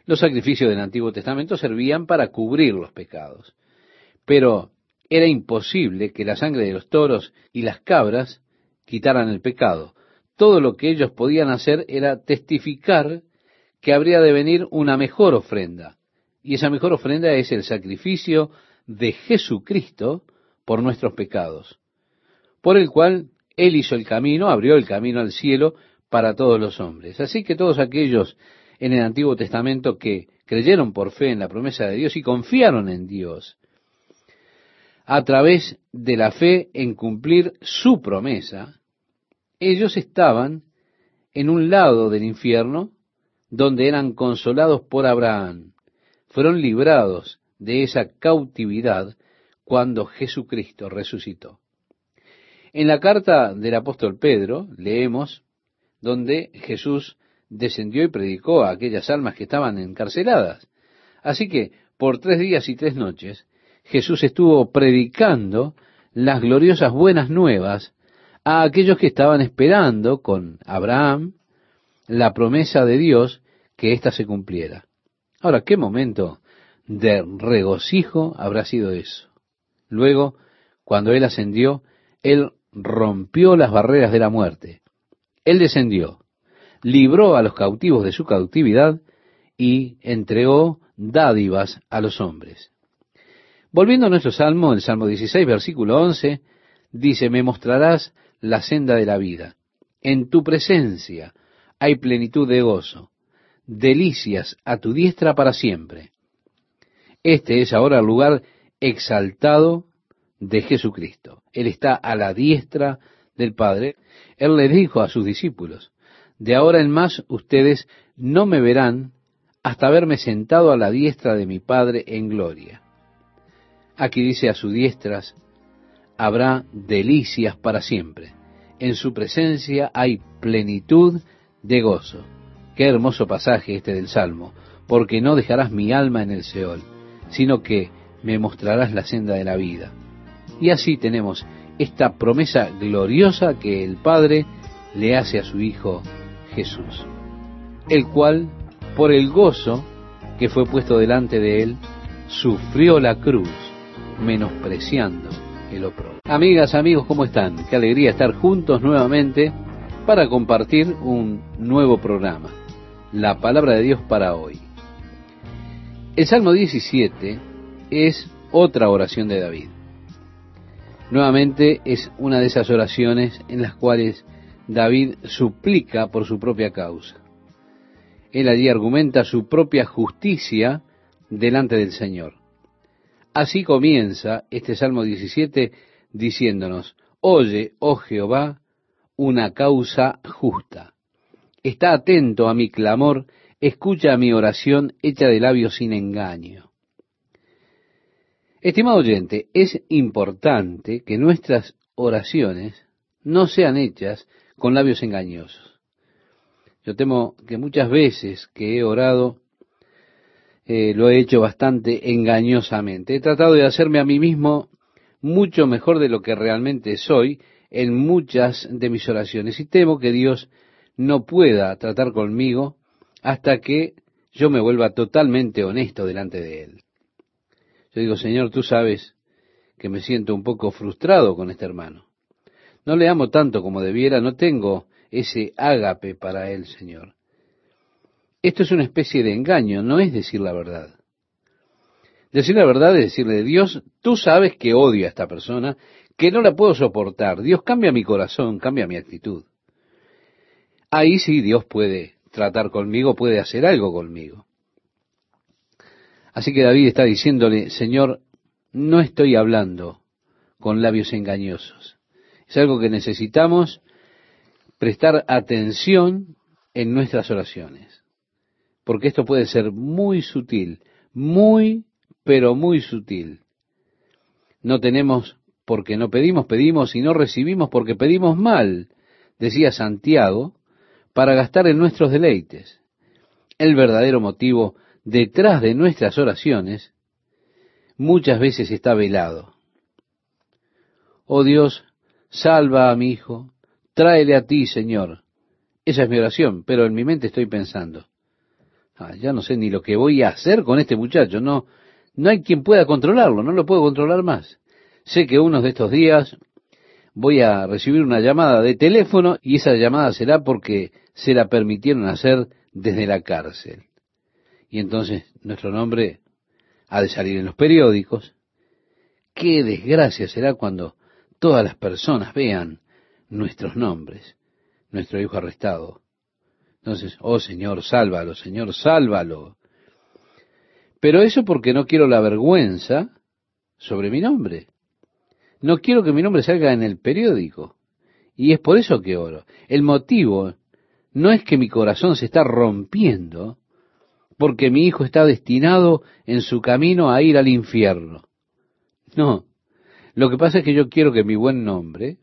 Los sacrificios del Antiguo Testamento servían para cubrir los pecados, pero era imposible que la sangre de los toros y las cabras quitaran el pecado. todo lo que ellos podían hacer era testificar que habría de venir una mejor ofrenda. Y esa mejor ofrenda es el sacrificio de Jesucristo por nuestros pecados, por el cual Él hizo el camino, abrió el camino al cielo para todos los hombres. Así que todos aquellos en el Antiguo Testamento que creyeron por fe en la promesa de Dios y confiaron en Dios, a través de la fe en cumplir su promesa, ellos estaban en un lado del infierno donde eran consolados por Abraham. Fueron librados de esa cautividad cuando Jesucristo resucitó. En la carta del apóstol Pedro leemos donde Jesús descendió y predicó a aquellas almas que estaban encarceladas. Así que por tres días y tres noches Jesús estuvo predicando las gloriosas buenas nuevas a aquellos que estaban esperando con Abraham la promesa de Dios que ésta se cumpliera. Ahora, ¿qué momento de regocijo habrá sido eso? Luego, cuando Él ascendió, Él rompió las barreras de la muerte. Él descendió, libró a los cautivos de su cautividad y entregó dádivas a los hombres. Volviendo a nuestro salmo, el Salmo 16, versículo 11, dice, me mostrarás la senda de la vida. En tu presencia hay plenitud de gozo, delicias a tu diestra para siempre. Este es ahora el lugar exaltado de Jesucristo. Él está a la diestra del Padre. Él le dijo a sus discípulos, de ahora en más ustedes no me verán hasta verme sentado a la diestra de mi Padre en gloria. Aquí dice a sus diestras habrá delicias para siempre. En su presencia hay plenitud de gozo. Qué hermoso pasaje este del Salmo, porque no dejarás mi alma en el Seol, sino que me mostrarás la senda de la vida. Y así tenemos esta promesa gloriosa que el Padre le hace a su Hijo Jesús, el cual, por el gozo que fue puesto delante de él, sufrió la cruz, menospreciando el Amigas, amigos, ¿cómo están? Qué alegría estar juntos nuevamente para compartir un nuevo programa, la palabra de Dios para hoy. El Salmo 17 es otra oración de David. Nuevamente es una de esas oraciones en las cuales David suplica por su propia causa. Él allí argumenta su propia justicia delante del Señor. Así comienza este Salmo 17 diciéndonos, Oye, oh Jehová, una causa justa. Está atento a mi clamor, escucha mi oración hecha de labios sin engaño. Estimado oyente, es importante que nuestras oraciones no sean hechas con labios engañosos. Yo temo que muchas veces que he orado eh, lo he hecho bastante engañosamente. He tratado de hacerme a mí mismo mucho mejor de lo que realmente soy en muchas de mis oraciones y temo que Dios no pueda tratar conmigo hasta que yo me vuelva totalmente honesto delante de Él. Yo digo, Señor, tú sabes que me siento un poco frustrado con este hermano. No le amo tanto como debiera, no tengo ese ágape para Él, Señor. Esto es una especie de engaño, no es decir la verdad. Decir la verdad es decirle, Dios, tú sabes que odio a esta persona, que no la puedo soportar. Dios cambia mi corazón, cambia mi actitud. Ahí sí Dios puede tratar conmigo, puede hacer algo conmigo. Así que David está diciéndole, Señor, no estoy hablando con labios engañosos. Es algo que necesitamos prestar atención en nuestras oraciones porque esto puede ser muy sutil, muy, pero muy sutil. No tenemos porque no pedimos, pedimos y no recibimos porque pedimos mal, decía Santiago, para gastar en nuestros deleites. El verdadero motivo detrás de nuestras oraciones muchas veces está velado. Oh Dios, salva a mi hijo, tráele a ti, Señor. Esa es mi oración, pero en mi mente estoy pensando, Ah, ya no sé ni lo que voy a hacer con este muchacho, no, no hay quien pueda controlarlo, no lo puedo controlar más. Sé que unos de estos días voy a recibir una llamada de teléfono y esa llamada será porque se la permitieron hacer desde la cárcel. Y entonces nuestro nombre ha de salir en los periódicos. Qué desgracia será cuando todas las personas vean nuestros nombres, nuestro hijo arrestado. Entonces, oh Señor, sálvalo, Señor, sálvalo. Pero eso porque no quiero la vergüenza sobre mi nombre. No quiero que mi nombre salga en el periódico. Y es por eso que oro. El motivo no es que mi corazón se está rompiendo porque mi hijo está destinado en su camino a ir al infierno. No. Lo que pasa es que yo quiero que mi buen nombre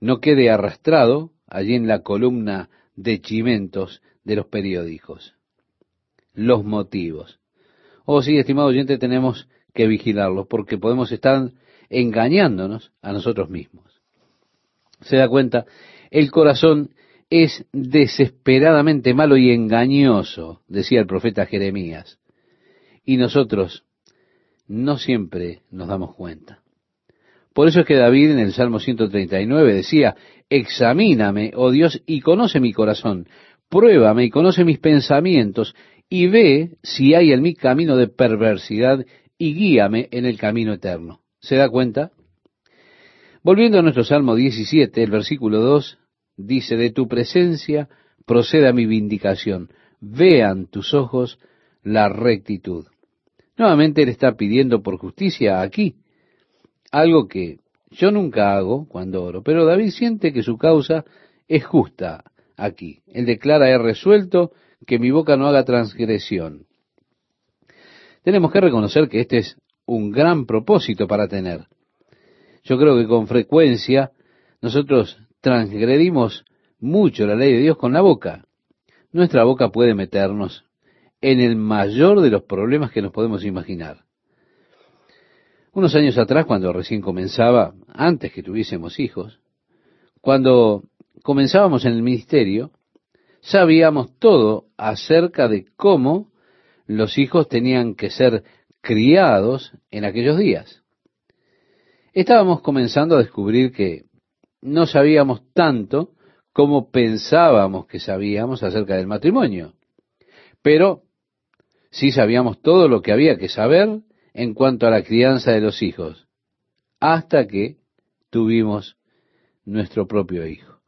no quede arrastrado allí en la columna de chimentos de los periódicos. Los motivos. Oh, sí, estimado oyente, tenemos que vigilarlos porque podemos estar engañándonos a nosotros mismos. Se da cuenta, el corazón es desesperadamente malo y engañoso, decía el profeta Jeremías. Y nosotros no siempre nos damos cuenta. Por eso es que David en el Salmo 139 decía, examíname, oh Dios, y conoce mi corazón, pruébame y conoce mis pensamientos, y ve si hay en mí camino de perversidad, y guíame en el camino eterno. ¿Se da cuenta? Volviendo a nuestro Salmo 17, el versículo 2 dice, de tu presencia proceda mi vindicación, vean tus ojos la rectitud. Nuevamente él está pidiendo por justicia aquí, algo que yo nunca hago cuando oro, pero David siente que su causa es justa aquí. Él declara, he resuelto que mi boca no haga transgresión. Tenemos que reconocer que este es un gran propósito para tener. Yo creo que con frecuencia nosotros transgredimos mucho la ley de Dios con la boca. Nuestra boca puede meternos en el mayor de los problemas que nos podemos imaginar. Unos años atrás, cuando recién comenzaba, antes que tuviésemos hijos, cuando comenzábamos en el ministerio, sabíamos todo acerca de cómo los hijos tenían que ser criados en aquellos días. Estábamos comenzando a descubrir que no sabíamos tanto como pensábamos que sabíamos acerca del matrimonio, pero sí sabíamos todo lo que había que saber en cuanto a la crianza de los hijos, hasta que tuvimos nuestro propio hijo.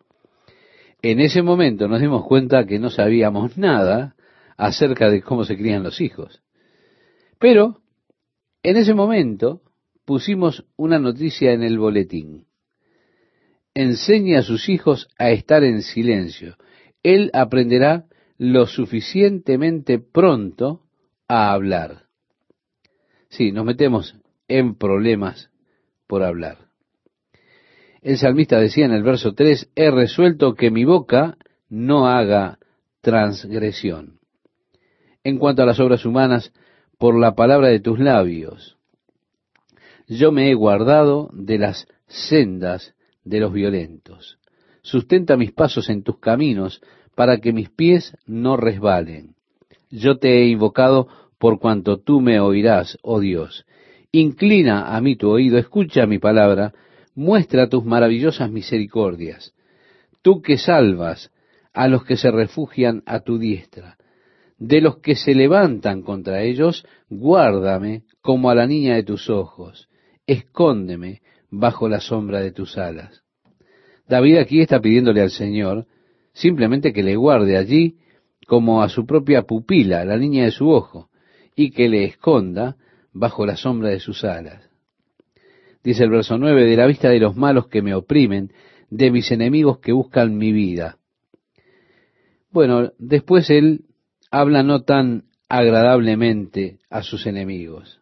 En ese momento nos dimos cuenta que no sabíamos nada acerca de cómo se crían los hijos. Pero en ese momento pusimos una noticia en el boletín. Enseña a sus hijos a estar en silencio. Él aprenderá lo suficientemente pronto a hablar. Sí, nos metemos en problemas por hablar. El salmista decía en el verso 3, he resuelto que mi boca no haga transgresión. En cuanto a las obras humanas, por la palabra de tus labios. Yo me he guardado de las sendas de los violentos. Sustenta mis pasos en tus caminos para que mis pies no resbalen. Yo te he invocado por cuanto tú me oirás, oh Dios. Inclina a mí tu oído, escucha mi palabra, muestra tus maravillosas misericordias. Tú que salvas a los que se refugian a tu diestra de los que se levantan contra ellos, guárdame como a la niña de tus ojos, escóndeme bajo la sombra de tus alas. David aquí está pidiéndole al Señor simplemente que le guarde allí como a su propia pupila, la niña de su ojo, y que le esconda bajo la sombra de sus alas. Dice el verso 9, de la vista de los malos que me oprimen, de mis enemigos que buscan mi vida. Bueno, después él habla no tan agradablemente a sus enemigos.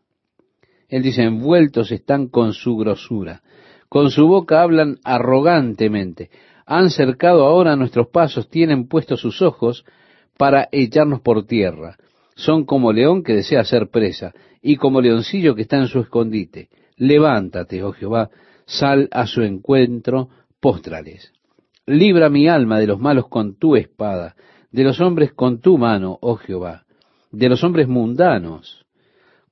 Él dice, envueltos están con su grosura, con su boca hablan arrogantemente, han cercado ahora nuestros pasos, tienen puestos sus ojos para echarnos por tierra. Son como león que desea ser presa, y como leoncillo que está en su escondite. Levántate, oh Jehová, sal a su encuentro, póstrales. Libra mi alma de los malos con tu espada, de los hombres con tu mano, oh Jehová, de los hombres mundanos,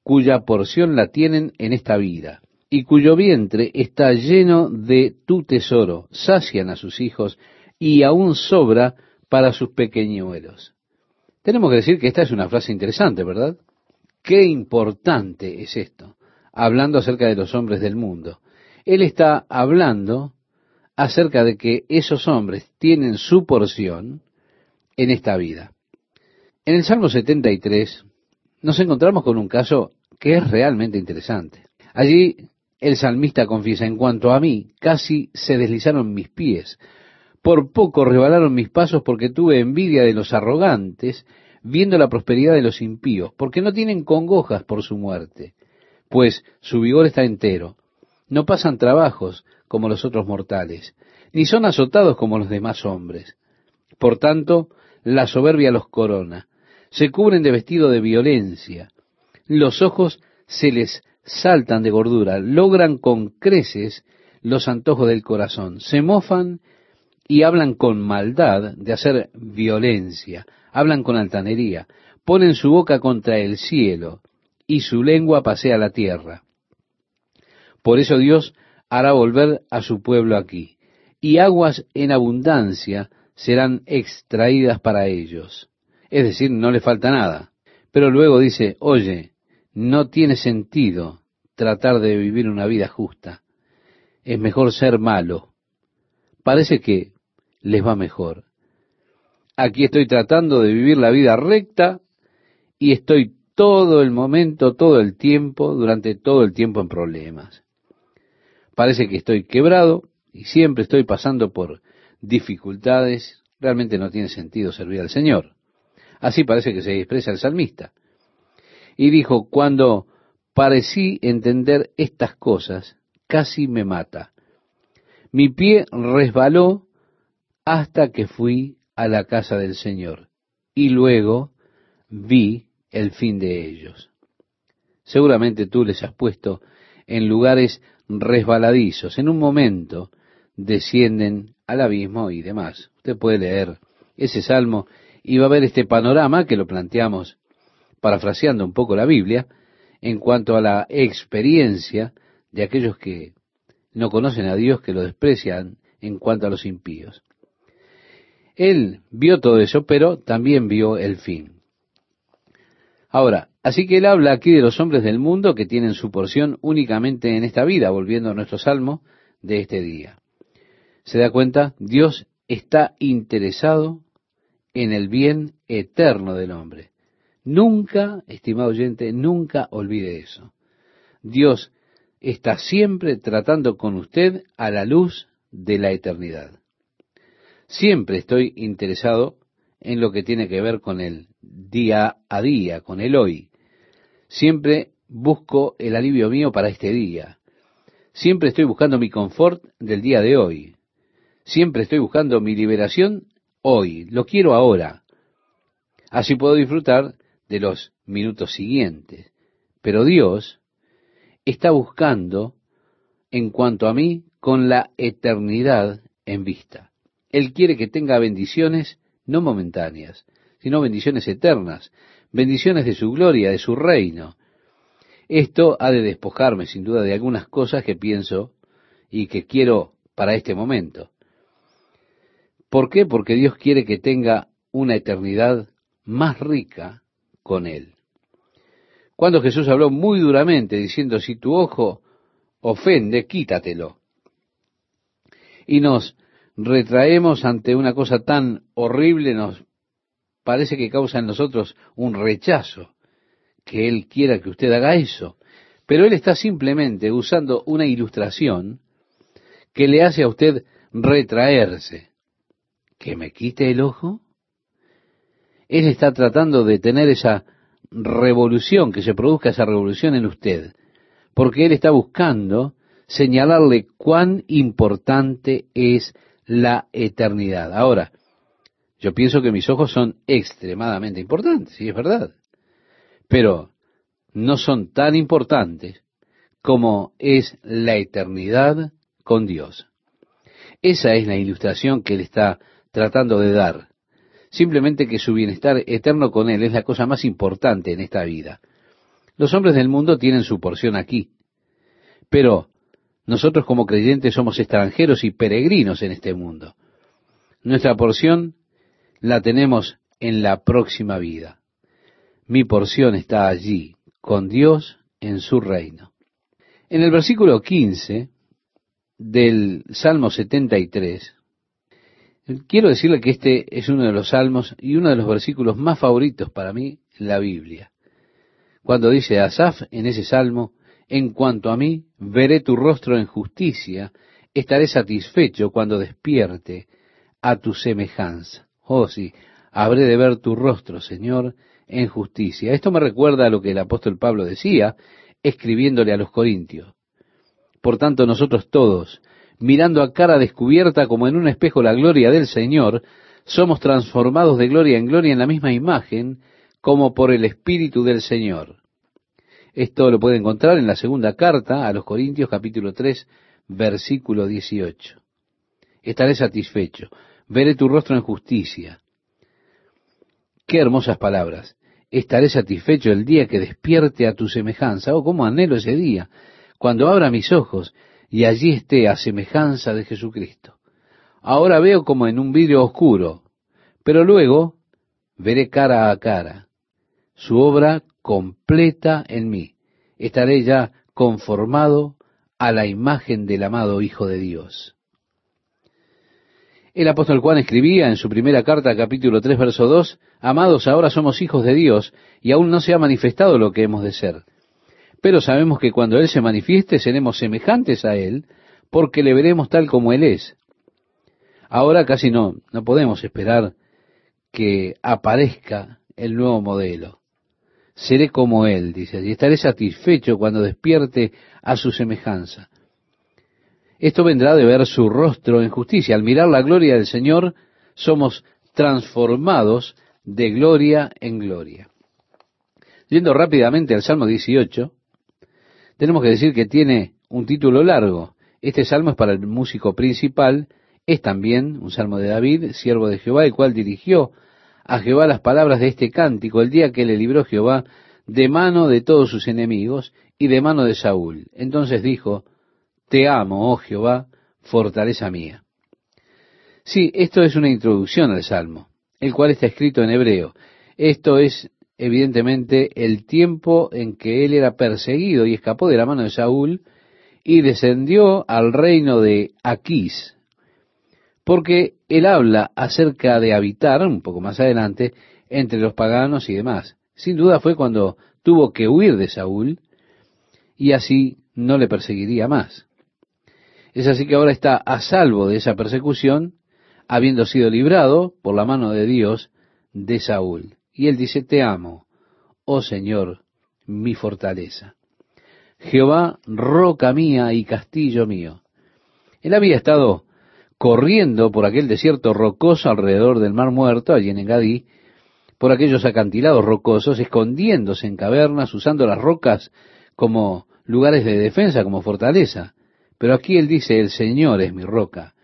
cuya porción la tienen en esta vida. y cuyo vientre está lleno de tu tesoro, sacian a sus hijos y aún sobra para sus pequeñuelos. Tenemos que decir que esta es una frase interesante, ¿verdad? Qué importante es esto, hablando acerca de los hombres del mundo. Él está hablando acerca de que esos hombres tienen su porción en esta vida. En el Salmo 73 nos encontramos con un caso que es realmente interesante. Allí el salmista confiesa, en cuanto a mí, casi se deslizaron mis pies, por poco rebalaron mis pasos porque tuve envidia de los arrogantes, viendo la prosperidad de los impíos, porque no tienen congojas por su muerte, pues su vigor está entero. No pasan trabajos como los otros mortales, ni son azotados como los demás hombres. Por tanto, la soberbia los corona, se cubren de vestido de violencia, los ojos se les saltan de gordura, logran con creces los antojos del corazón, se mofan y hablan con maldad de hacer violencia, hablan con altanería, ponen su boca contra el cielo y su lengua pasea la tierra. Por eso Dios hará volver a su pueblo aquí, y aguas en abundancia serán extraídas para ellos. Es decir, no le falta nada. Pero luego dice, oye, no tiene sentido tratar de vivir una vida justa. Es mejor ser malo. Parece que les va mejor. Aquí estoy tratando de vivir la vida recta y estoy todo el momento, todo el tiempo, durante todo el tiempo en problemas. Parece que estoy quebrado y siempre estoy pasando por dificultades. Realmente no tiene sentido servir al Señor. Así parece que se expresa el salmista. Y dijo, cuando parecí entender estas cosas, casi me mata. Mi pie resbaló hasta que fui a la casa del Señor y luego vi el fin de ellos. Seguramente tú les has puesto en lugares resbaladizos. En un momento descienden al abismo y demás. Usted puede leer ese salmo y va a ver este panorama que lo planteamos parafraseando un poco la Biblia en cuanto a la experiencia de aquellos que no conocen a Dios, que lo desprecian en cuanto a los impíos. Él vio todo eso, pero también vio el fin. Ahora, así que él habla aquí de los hombres del mundo que tienen su porción únicamente en esta vida, volviendo a nuestro salmo de este día. ¿Se da cuenta? Dios está interesado en el bien eterno del hombre. Nunca, estimado oyente, nunca olvide eso. Dios está siempre tratando con usted a la luz de la eternidad. Siempre estoy interesado en lo que tiene que ver con el día a día, con el hoy. Siempre busco el alivio mío para este día. Siempre estoy buscando mi confort del día de hoy. Siempre estoy buscando mi liberación hoy. Lo quiero ahora. Así puedo disfrutar de los minutos siguientes. Pero Dios está buscando, en cuanto a mí, con la eternidad en vista. Él quiere que tenga bendiciones no momentáneas, sino bendiciones eternas, bendiciones de su gloria, de su reino. Esto ha de despojarme sin duda de algunas cosas que pienso y que quiero para este momento. ¿Por qué? Porque Dios quiere que tenga una eternidad más rica con Él. Cuando Jesús habló muy duramente diciendo, si tu ojo ofende, quítatelo. Y nos retraemos ante una cosa tan horrible, nos parece que causa en nosotros un rechazo, que Él quiera que usted haga eso. Pero Él está simplemente usando una ilustración que le hace a usted retraerse. ¿Que me quite el ojo? Él está tratando de tener esa revolución, que se produzca esa revolución en usted, porque Él está buscando señalarle cuán importante es la eternidad. Ahora, yo pienso que mis ojos son extremadamente importantes, sí es verdad, pero no son tan importantes como es la eternidad con Dios. Esa es la ilustración que Él está tratando de dar. Simplemente que su bienestar eterno con Él es la cosa más importante en esta vida. Los hombres del mundo tienen su porción aquí, Pero nosotros como creyentes somos extranjeros y peregrinos en este mundo. Nuestra porción la tenemos en la próxima vida. Mi porción está allí, con Dios en su reino. En el versículo 15 del Salmo 73, quiero decirle que este es uno de los salmos y uno de los versículos más favoritos para mí en la Biblia. Cuando dice Asaf en ese salmo, en cuanto a mí, veré tu rostro en justicia, estaré satisfecho cuando despierte a tu semejanza. Oh sí, habré de ver tu rostro, Señor, en justicia. Esto me recuerda a lo que el apóstol Pablo decía, escribiéndole a los Corintios. Por tanto, nosotros todos, mirando a cara descubierta como en un espejo la gloria del Señor, somos transformados de gloria en gloria en la misma imagen, como por el Espíritu del Señor. Esto lo puede encontrar en la segunda carta a los Corintios capítulo 3, versículo 18. Estaré satisfecho, veré tu rostro en justicia. Qué hermosas palabras. Estaré satisfecho el día que despierte a tu semejanza. Oh, cómo anhelo ese día, cuando abra mis ojos y allí esté a semejanza de Jesucristo. Ahora veo como en un vidrio oscuro, pero luego veré cara a cara su obra completa en mí. Estaré ya conformado a la imagen del amado Hijo de Dios. El apóstol Juan escribía en su primera carta, capítulo 3, verso 2, Amados, ahora somos hijos de Dios, y aún no se ha manifestado lo que hemos de ser. Pero sabemos que cuando Él se manifieste, seremos semejantes a Él, porque le veremos tal como Él es. Ahora casi no, no podemos esperar que aparezca el nuevo modelo. Seré como Él, dice, y estaré satisfecho cuando despierte a su semejanza. Esto vendrá de ver su rostro en justicia. Al mirar la gloria del Señor, somos transformados de gloria en gloria. Yendo rápidamente al Salmo 18, tenemos que decir que tiene un título largo. Este salmo es para el músico principal, es también un salmo de David, siervo de Jehová, el cual dirigió a Jehová las palabras de este cántico el día que le libró Jehová de mano de todos sus enemigos y de mano de Saúl. Entonces dijo, te amo, oh Jehová, fortaleza mía. Sí, esto es una introducción al Salmo, el cual está escrito en hebreo. Esto es evidentemente el tiempo en que él era perseguido y escapó de la mano de Saúl y descendió al reino de Aquís, porque él habla acerca de habitar, un poco más adelante, entre los paganos y demás. Sin duda fue cuando tuvo que huir de Saúl y así no le perseguiría más. Es así que ahora está a salvo de esa persecución, habiendo sido librado por la mano de Dios de Saúl. Y él dice, te amo, oh Señor, mi fortaleza. Jehová, roca mía y castillo mío. Él había estado corriendo por aquel desierto rocoso alrededor del mar muerto, allí en Engadí, por aquellos acantilados rocosos, escondiéndose en cavernas, usando las rocas como lugares de defensa, como fortaleza. Pero aquí él dice, el Señor es mi roca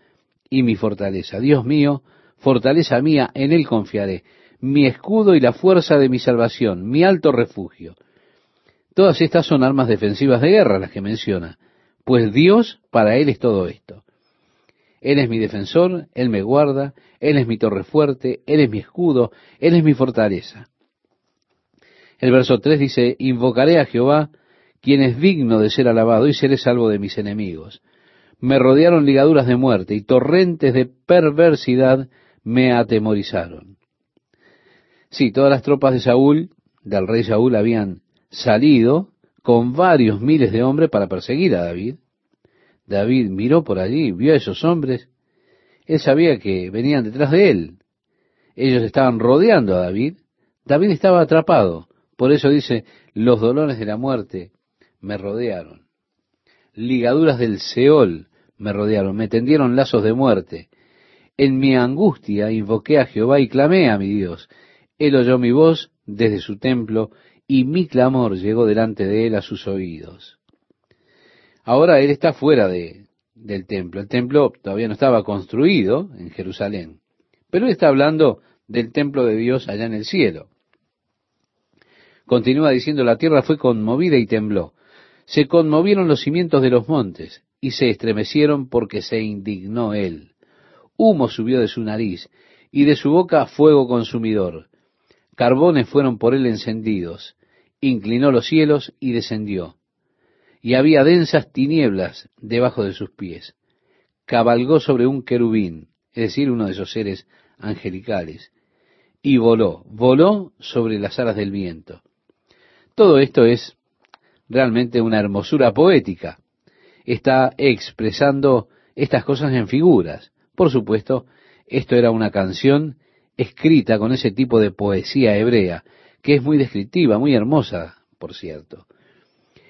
y mi fortaleza. Dios mío, fortaleza mía, en él confiaré. Mi escudo y la fuerza de mi salvación, mi alto refugio. Todas estas son armas defensivas de guerra las que menciona, pues Dios para él es todo esto. Él es mi defensor, Él me guarda, Él es mi torre fuerte, Él es mi escudo, Él es mi fortaleza. El verso 3 dice, invocaré a Jehová quien es digno de ser alabado, y seré salvo de mis enemigos. Me rodearon ligaduras de muerte y torrentes de perversidad me atemorizaron. Sí, todas las tropas de Saúl, del rey Saúl, habían salido con varios miles de hombres para perseguir a David. David miró por allí, vio a esos hombres. Él sabía que venían detrás de él. Ellos estaban rodeando a David. David estaba atrapado. Por eso dice, los dolores de la muerte me rodearon. Ligaduras del Seol me rodearon, me tendieron lazos de muerte. En mi angustia invoqué a Jehová y clamé a mi Dios. Él oyó mi voz desde su templo y mi clamor llegó delante de él a sus oídos. Ahora él está fuera de, del templo. El templo todavía no estaba construido en Jerusalén, pero él está hablando del templo de Dios allá en el cielo. Continúa diciendo, la tierra fue conmovida y tembló Se conmovieron los cimientos de los montes y se estremecieron porque se indignó él. Humo subió de su nariz y de su boca fuego consumidor. Carbones fueron por él encendidos. Inclinó los cielos y descendió. Y había densas tinieblas debajo de sus pies. Cabalgó sobre un querubín, es decir, uno de esos seres angelicales, y voló, voló sobre las alas del viento. Todo esto es realmente una hermosura poética. Está expresando estas cosas en figuras. Por supuesto, esto era una canción escrita con ese tipo de poesía hebrea, que es muy descriptiva, muy hermosa, por cierto.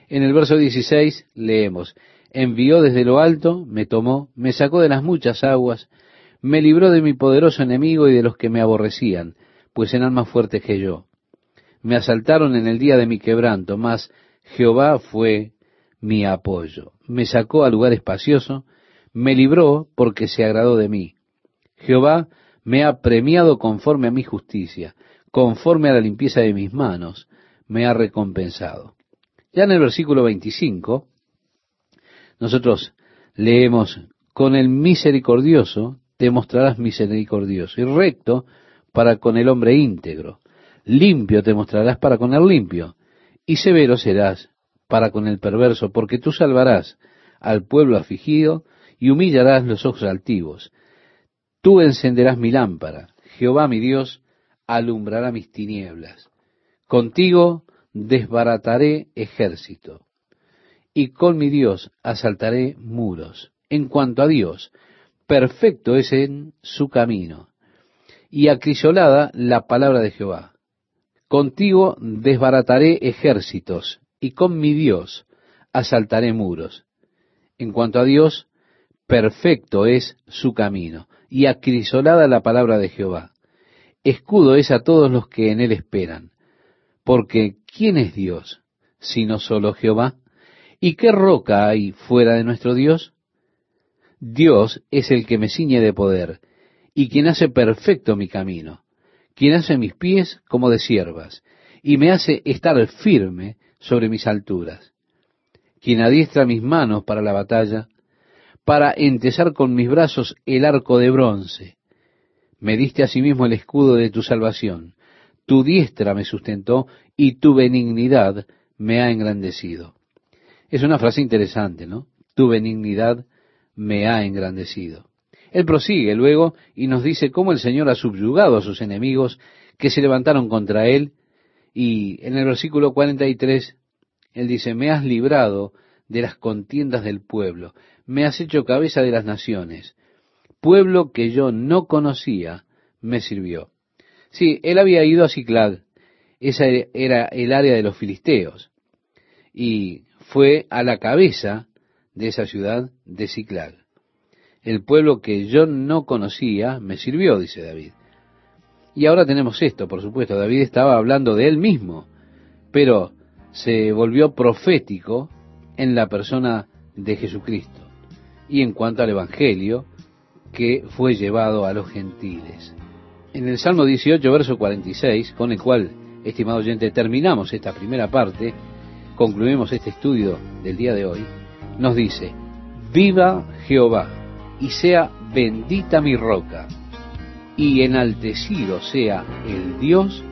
En el verso 16 leemos, envió desde lo alto, me tomó, me sacó de las muchas aguas, me libró de mi poderoso enemigo y de los que me aborrecían, pues eran más fuertes que yo. Me asaltaron en el día de mi quebranto, mas Jehová fue mi apoyo. Me sacó a lugar espacioso, me libró porque se agradó de mí. Jehová me ha premiado conforme a mi justicia, conforme a la limpieza de mis manos, me ha recompensado. Ya en el versículo 25, nosotros leemos, con el misericordioso te mostrarás misericordioso, y recto para con el hombre íntegro, limpio te mostrarás para con el limpio, y severo serás para con el perverso, porque tú salvarás al pueblo afligido y humillarás los ojos altivos. Tú encenderás mi lámpara, Jehová mi Dios alumbrará mis tinieblas. Contigo desbarataré ejército, y con mi Dios asaltaré muros. En cuanto a Dios, perfecto es en su camino, y acrisolada la palabra de Jehová. Contigo desbarataré ejércitos, y con mi Dios asaltaré muros. En cuanto a Dios, perfecto es su camino, y acrisolada la palabra de Jehová. Escudo es a todos los que en él esperan. Porque ¿quién es Dios sino solo Jehová? ¿Y qué roca hay fuera de nuestro Dios? Dios es el que me ciñe de poder, y quien hace perfecto mi camino, quien hace mis pies como de siervas, y me hace estar firme sobre mis alturas, quien adiestra mis manos para la batalla, para entesar con mis brazos el arco de bronce. Me diste asimismo el escudo de tu salvación, tu diestra me sustentó y tu benignidad me ha engrandecido. Es una frase interesante, ¿no? Tu benignidad me ha engrandecido. Él prosigue luego y nos dice cómo el Señor ha subyugado a sus enemigos que se levantaron contra él y en el versículo 43, él dice, me has librado de las contiendas del pueblo, me has hecho cabeza de las naciones, pueblo que yo no conocía, me sirvió. Sí, él había ido a Ciclag, esa era el área de los filisteos, y fue a la cabeza de esa ciudad de Ciclag. El pueblo que yo no conocía me sirvió, dice David. Y ahora tenemos esto, por supuesto, David estaba hablando de él mismo, pero se volvió profético en la persona de Jesucristo y en cuanto al Evangelio que fue llevado a los gentiles. En el Salmo 18, verso 46, con el cual, estimado oyente, terminamos esta primera parte, concluimos este estudio del día de hoy, nos dice, viva Jehová y sea bendita mi roca y enaltecido sea el Dios